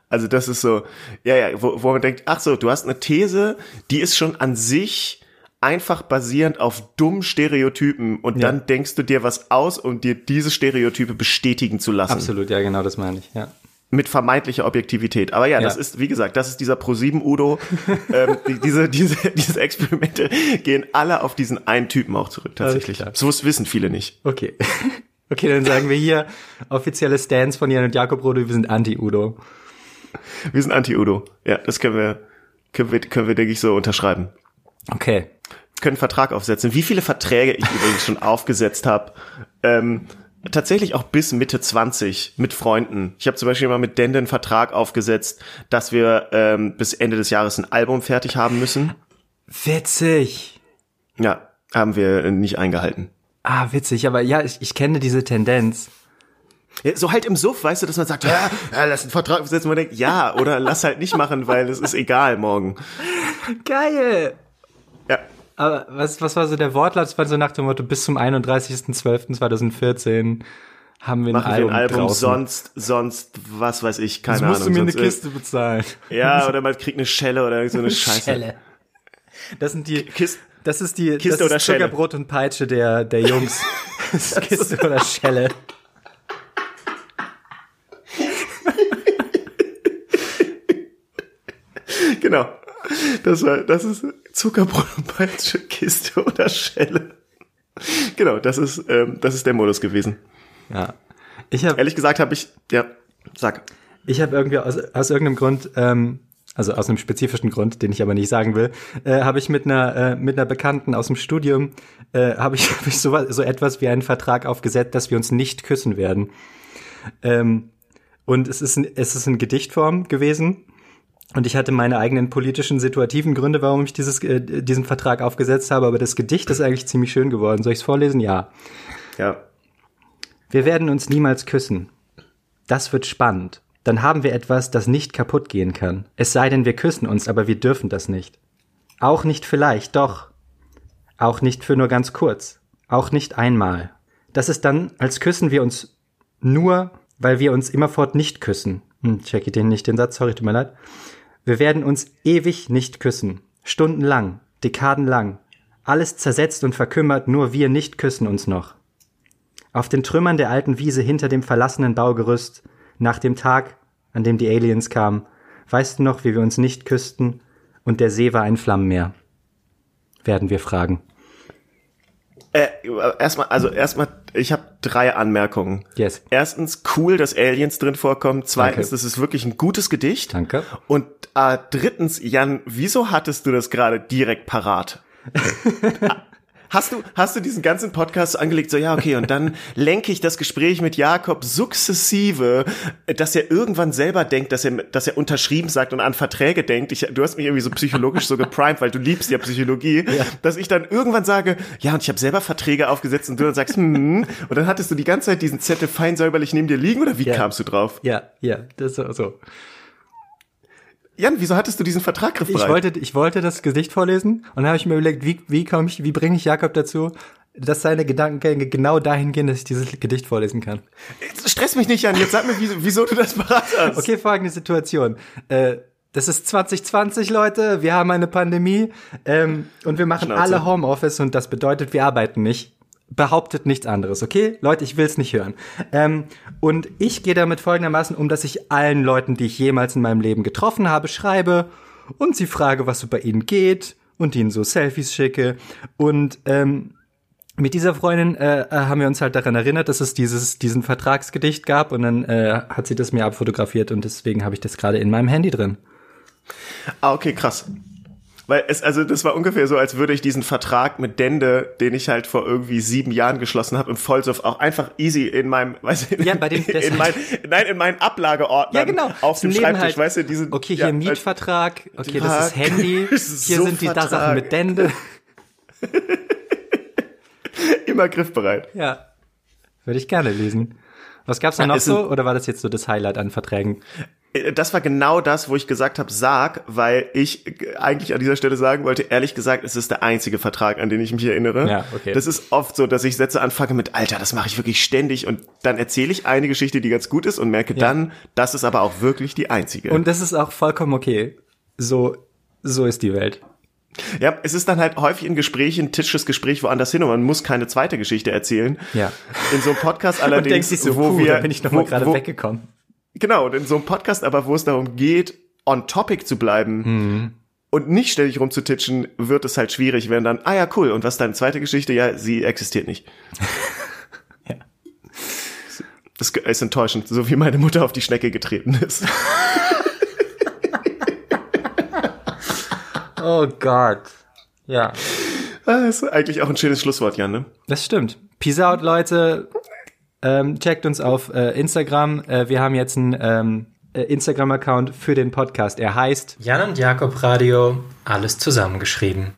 [SPEAKER 1] Also das ist so, ja, ja, wo, wo man denkt, ach so, du hast eine These, die ist schon an sich einfach basierend auf dummen Stereotypen und ja. dann denkst du dir was aus, um dir diese Stereotype bestätigen zu lassen.
[SPEAKER 2] Absolut, ja, genau, das meine ich, ja
[SPEAKER 1] mit vermeintlicher Objektivität. Aber ja, ja, das ist, wie gesagt, das ist dieser Pro7 Udo. [LAUGHS] ähm, diese, diese, diese Experimente gehen alle auf diesen einen Typen auch zurück, tatsächlich. So wissen viele nicht.
[SPEAKER 2] Okay. [LAUGHS] Okay, dann sagen wir hier offizielle Stance von Jan und Jakob Rode, wir sind Anti-Udo.
[SPEAKER 1] Wir sind Anti-Udo. Ja, das können wir, können wir, können wir, denke ich, so unterschreiben.
[SPEAKER 2] Okay.
[SPEAKER 1] können Vertrag aufsetzen. Wie viele Verträge ich übrigens schon aufgesetzt habe, ähm, tatsächlich auch bis Mitte 20 mit Freunden. Ich habe zum Beispiel mal mit Dende einen Vertrag aufgesetzt, dass wir ähm, bis Ende des Jahres ein Album fertig haben müssen.
[SPEAKER 2] Witzig.
[SPEAKER 1] Ja, haben wir nicht eingehalten.
[SPEAKER 2] Ah, witzig, aber ja, ich, ich kenne diese Tendenz.
[SPEAKER 1] Ja, so halt im Suff, weißt du, dass man sagt, ja, ja lass einen Vertrag aufsetzen, man denkt, ja, oder lass halt nicht machen, weil es ist egal morgen. [LAUGHS]
[SPEAKER 2] Geil. Aber was, was war so der Wortlaut? Es war so nach dem Motto, bis zum 31.12.2014 haben wir ein
[SPEAKER 1] Machen
[SPEAKER 2] Album,
[SPEAKER 1] wir ein Album draußen. sonst, sonst, was weiß ich, keine Ahnung.
[SPEAKER 2] musst du mir eine Kiste bezahlen.
[SPEAKER 1] Ja, oder man kriegt eine Schelle oder so eine [LAUGHS] Scheiße. Schelle.
[SPEAKER 2] Das sind die, Kist, das ist die,
[SPEAKER 1] Kiste
[SPEAKER 2] das
[SPEAKER 1] oder
[SPEAKER 2] ist Zuckerbrot und Peitsche der, der Jungs. [LAUGHS] Kiste oder Schelle.
[SPEAKER 1] genau. Das war, das ist Zuckerbrot Peitsche, Kiste [LAUGHS] oder Schelle. Genau, das ist, ähm, das ist der Modus gewesen.
[SPEAKER 2] Ja. Ich habe
[SPEAKER 1] ehrlich gesagt habe ich, ja, sag.
[SPEAKER 2] Ich habe irgendwie aus, aus irgendeinem Grund, ähm, also aus einem spezifischen Grund, den ich aber nicht sagen will, äh, habe ich mit einer äh, mit einer Bekannten aus dem Studium äh, habe ich, [LAUGHS] hab ich so, so etwas wie einen Vertrag aufgesetzt, dass wir uns nicht küssen werden. Ähm, und es ist ein, es ist in Gedichtform gewesen. Und ich hatte meine eigenen politischen, situativen Gründe, warum ich dieses, äh, diesen Vertrag aufgesetzt habe. Aber das Gedicht ist eigentlich ziemlich schön geworden. Soll ich es vorlesen? Ja.
[SPEAKER 1] Ja.
[SPEAKER 2] Wir werden uns niemals küssen. Das wird spannend. Dann haben wir etwas, das nicht kaputt gehen kann. Es sei denn, wir küssen uns, aber wir dürfen das nicht. Auch nicht vielleicht, doch. Auch nicht für nur ganz kurz. Auch nicht einmal. Das ist dann, als küssen wir uns nur, weil wir uns immerfort nicht küssen. Hm, check ich den nicht, den Satz, sorry, tut mir leid. Wir werden uns ewig nicht küssen. Stundenlang, dekadenlang. Alles zersetzt und verkümmert, nur wir nicht küssen uns noch. Auf den Trümmern der alten Wiese hinter dem verlassenen Baugerüst, nach dem Tag, an dem die Aliens kamen, weißt du noch, wie wir uns nicht küssten und der See war ein Flammenmeer? Werden wir fragen.
[SPEAKER 1] Äh, erstmal, also erstmal, ich habe drei Anmerkungen.
[SPEAKER 2] Yes.
[SPEAKER 1] Erstens, cool, dass Aliens drin vorkommen. Zweitens, Danke. das ist wirklich ein gutes Gedicht.
[SPEAKER 2] Danke.
[SPEAKER 1] Und äh, drittens, Jan, wieso hattest du das gerade direkt parat? [LAUGHS] Hast du, hast du diesen ganzen Podcast angelegt, so, ja, okay, und dann lenke ich das Gespräch mit Jakob sukzessive, dass er irgendwann selber denkt, dass er, dass er unterschrieben sagt und an Verträge denkt. Ich, du hast mich irgendwie so psychologisch so geprimed, weil du liebst ja Psychologie, ja. dass ich dann irgendwann sage, ja, und ich habe selber Verträge aufgesetzt und du dann sagst, hm, und dann hattest du die ganze Zeit diesen Zettel fein säuberlich neben dir liegen oder wie ja. kamst du drauf?
[SPEAKER 2] Ja, ja, das ist so.
[SPEAKER 1] Jan, wieso hattest du diesen Vertrag griffbereit?
[SPEAKER 2] Ich wollte, ich wollte das Gedicht vorlesen und dann habe ich mir überlegt, wie, wie komme ich, wie bringe ich Jakob dazu, dass seine Gedankengänge genau dahin gehen, dass ich dieses Gedicht vorlesen kann.
[SPEAKER 1] Stress mich nicht, Jan. Jetzt sag mir, wieso, wieso du das parat hast.
[SPEAKER 2] Okay, folgende Situation. Äh, das ist 2020, Leute. Wir haben eine Pandemie ähm, und wir machen Schnauze. alle Homeoffice und das bedeutet, wir arbeiten nicht behauptet nichts anderes, okay? Leute, ich will's nicht hören. Ähm, und ich gehe damit folgendermaßen um, dass ich allen Leuten, die ich jemals in meinem Leben getroffen habe, schreibe und sie frage, was so bei ihnen geht und ihnen so Selfies schicke. Und ähm, mit dieser Freundin äh, äh haben wir uns halt daran erinnert, dass es dieses diesen Vertragsgedicht gab und dann äh, hat sie das mir abfotografiert und deswegen habe ich das gerade in meinem Handy drin.
[SPEAKER 1] Ah, okay, krass. Weil es, also das war ungefähr so, als würde ich diesen Vertrag mit Dende, den ich halt vor irgendwie sieben Jahren geschlossen habe, im Vollsuff auch einfach easy in meinem, [LAUGHS] weiß ich,
[SPEAKER 2] ja, bei dem,
[SPEAKER 1] in, in mein, nein, in meinen Ablageordner
[SPEAKER 2] ja, genau.
[SPEAKER 1] auf dem Schreibtisch, halt, weißt du, diesen.
[SPEAKER 2] Okay, hier ja, Mietvertrag, okay, das ist Handy, [LAUGHS] hier sind die Sachen mit Dende. [LAUGHS]
[SPEAKER 1] Immer griffbereit.
[SPEAKER 2] Ja. Würde ich gerne lesen. Was gab's da noch so? Oder war das jetzt so das Highlight an Verträgen?
[SPEAKER 1] Äh, das war genau das, wo ich gesagt habe, sag, weil ich eigentlich an dieser Stelle sagen wollte, ehrlich gesagt, es ist der einzige Vertrag, an den ich mich erinnere.
[SPEAKER 2] Ja, okay.
[SPEAKER 1] Das ist oft so, dass ich Sätze anfange mit, Alter, das mache ich wirklich ständig und dann erzähle ich eine Geschichte, die ganz gut ist und merke ja. dann, das ist aber auch wirklich die einzige.
[SPEAKER 2] Und das ist auch vollkommen okay. So, so ist die Welt.
[SPEAKER 1] Ja, es ist dann halt häufig in Gesprächen, Tisches Gespräch woanders hin und man muss keine zweite Geschichte erzählen.
[SPEAKER 2] Ja.
[SPEAKER 1] In so einem Podcast [LAUGHS] allerdings, und denkst
[SPEAKER 2] dich so, wo puh, wir, da bin ich noch wo, mal gerade weggekommen.
[SPEAKER 1] Genau, und in so einem Podcast aber, wo es darum geht, on topic zu bleiben mhm. und nicht ständig rumzutitschen, wird es halt schwierig, wenn dann, ah ja, cool, und was ist deine zweite Geschichte? Ja, sie existiert nicht. [LAUGHS] ja. Das ist enttäuschend, so wie meine Mutter auf die Schnecke getreten ist. [LAUGHS]
[SPEAKER 2] oh Gott. Ja.
[SPEAKER 1] Das ist eigentlich auch ein schönes Schlusswort, Jan, ne?
[SPEAKER 2] Das stimmt. Peace out, Leute. Ähm, checkt uns auf äh, Instagram. Äh, wir haben jetzt einen ähm, äh, Instagram-Account für den Podcast. Er heißt
[SPEAKER 3] Jan und Jakob Radio, alles zusammengeschrieben.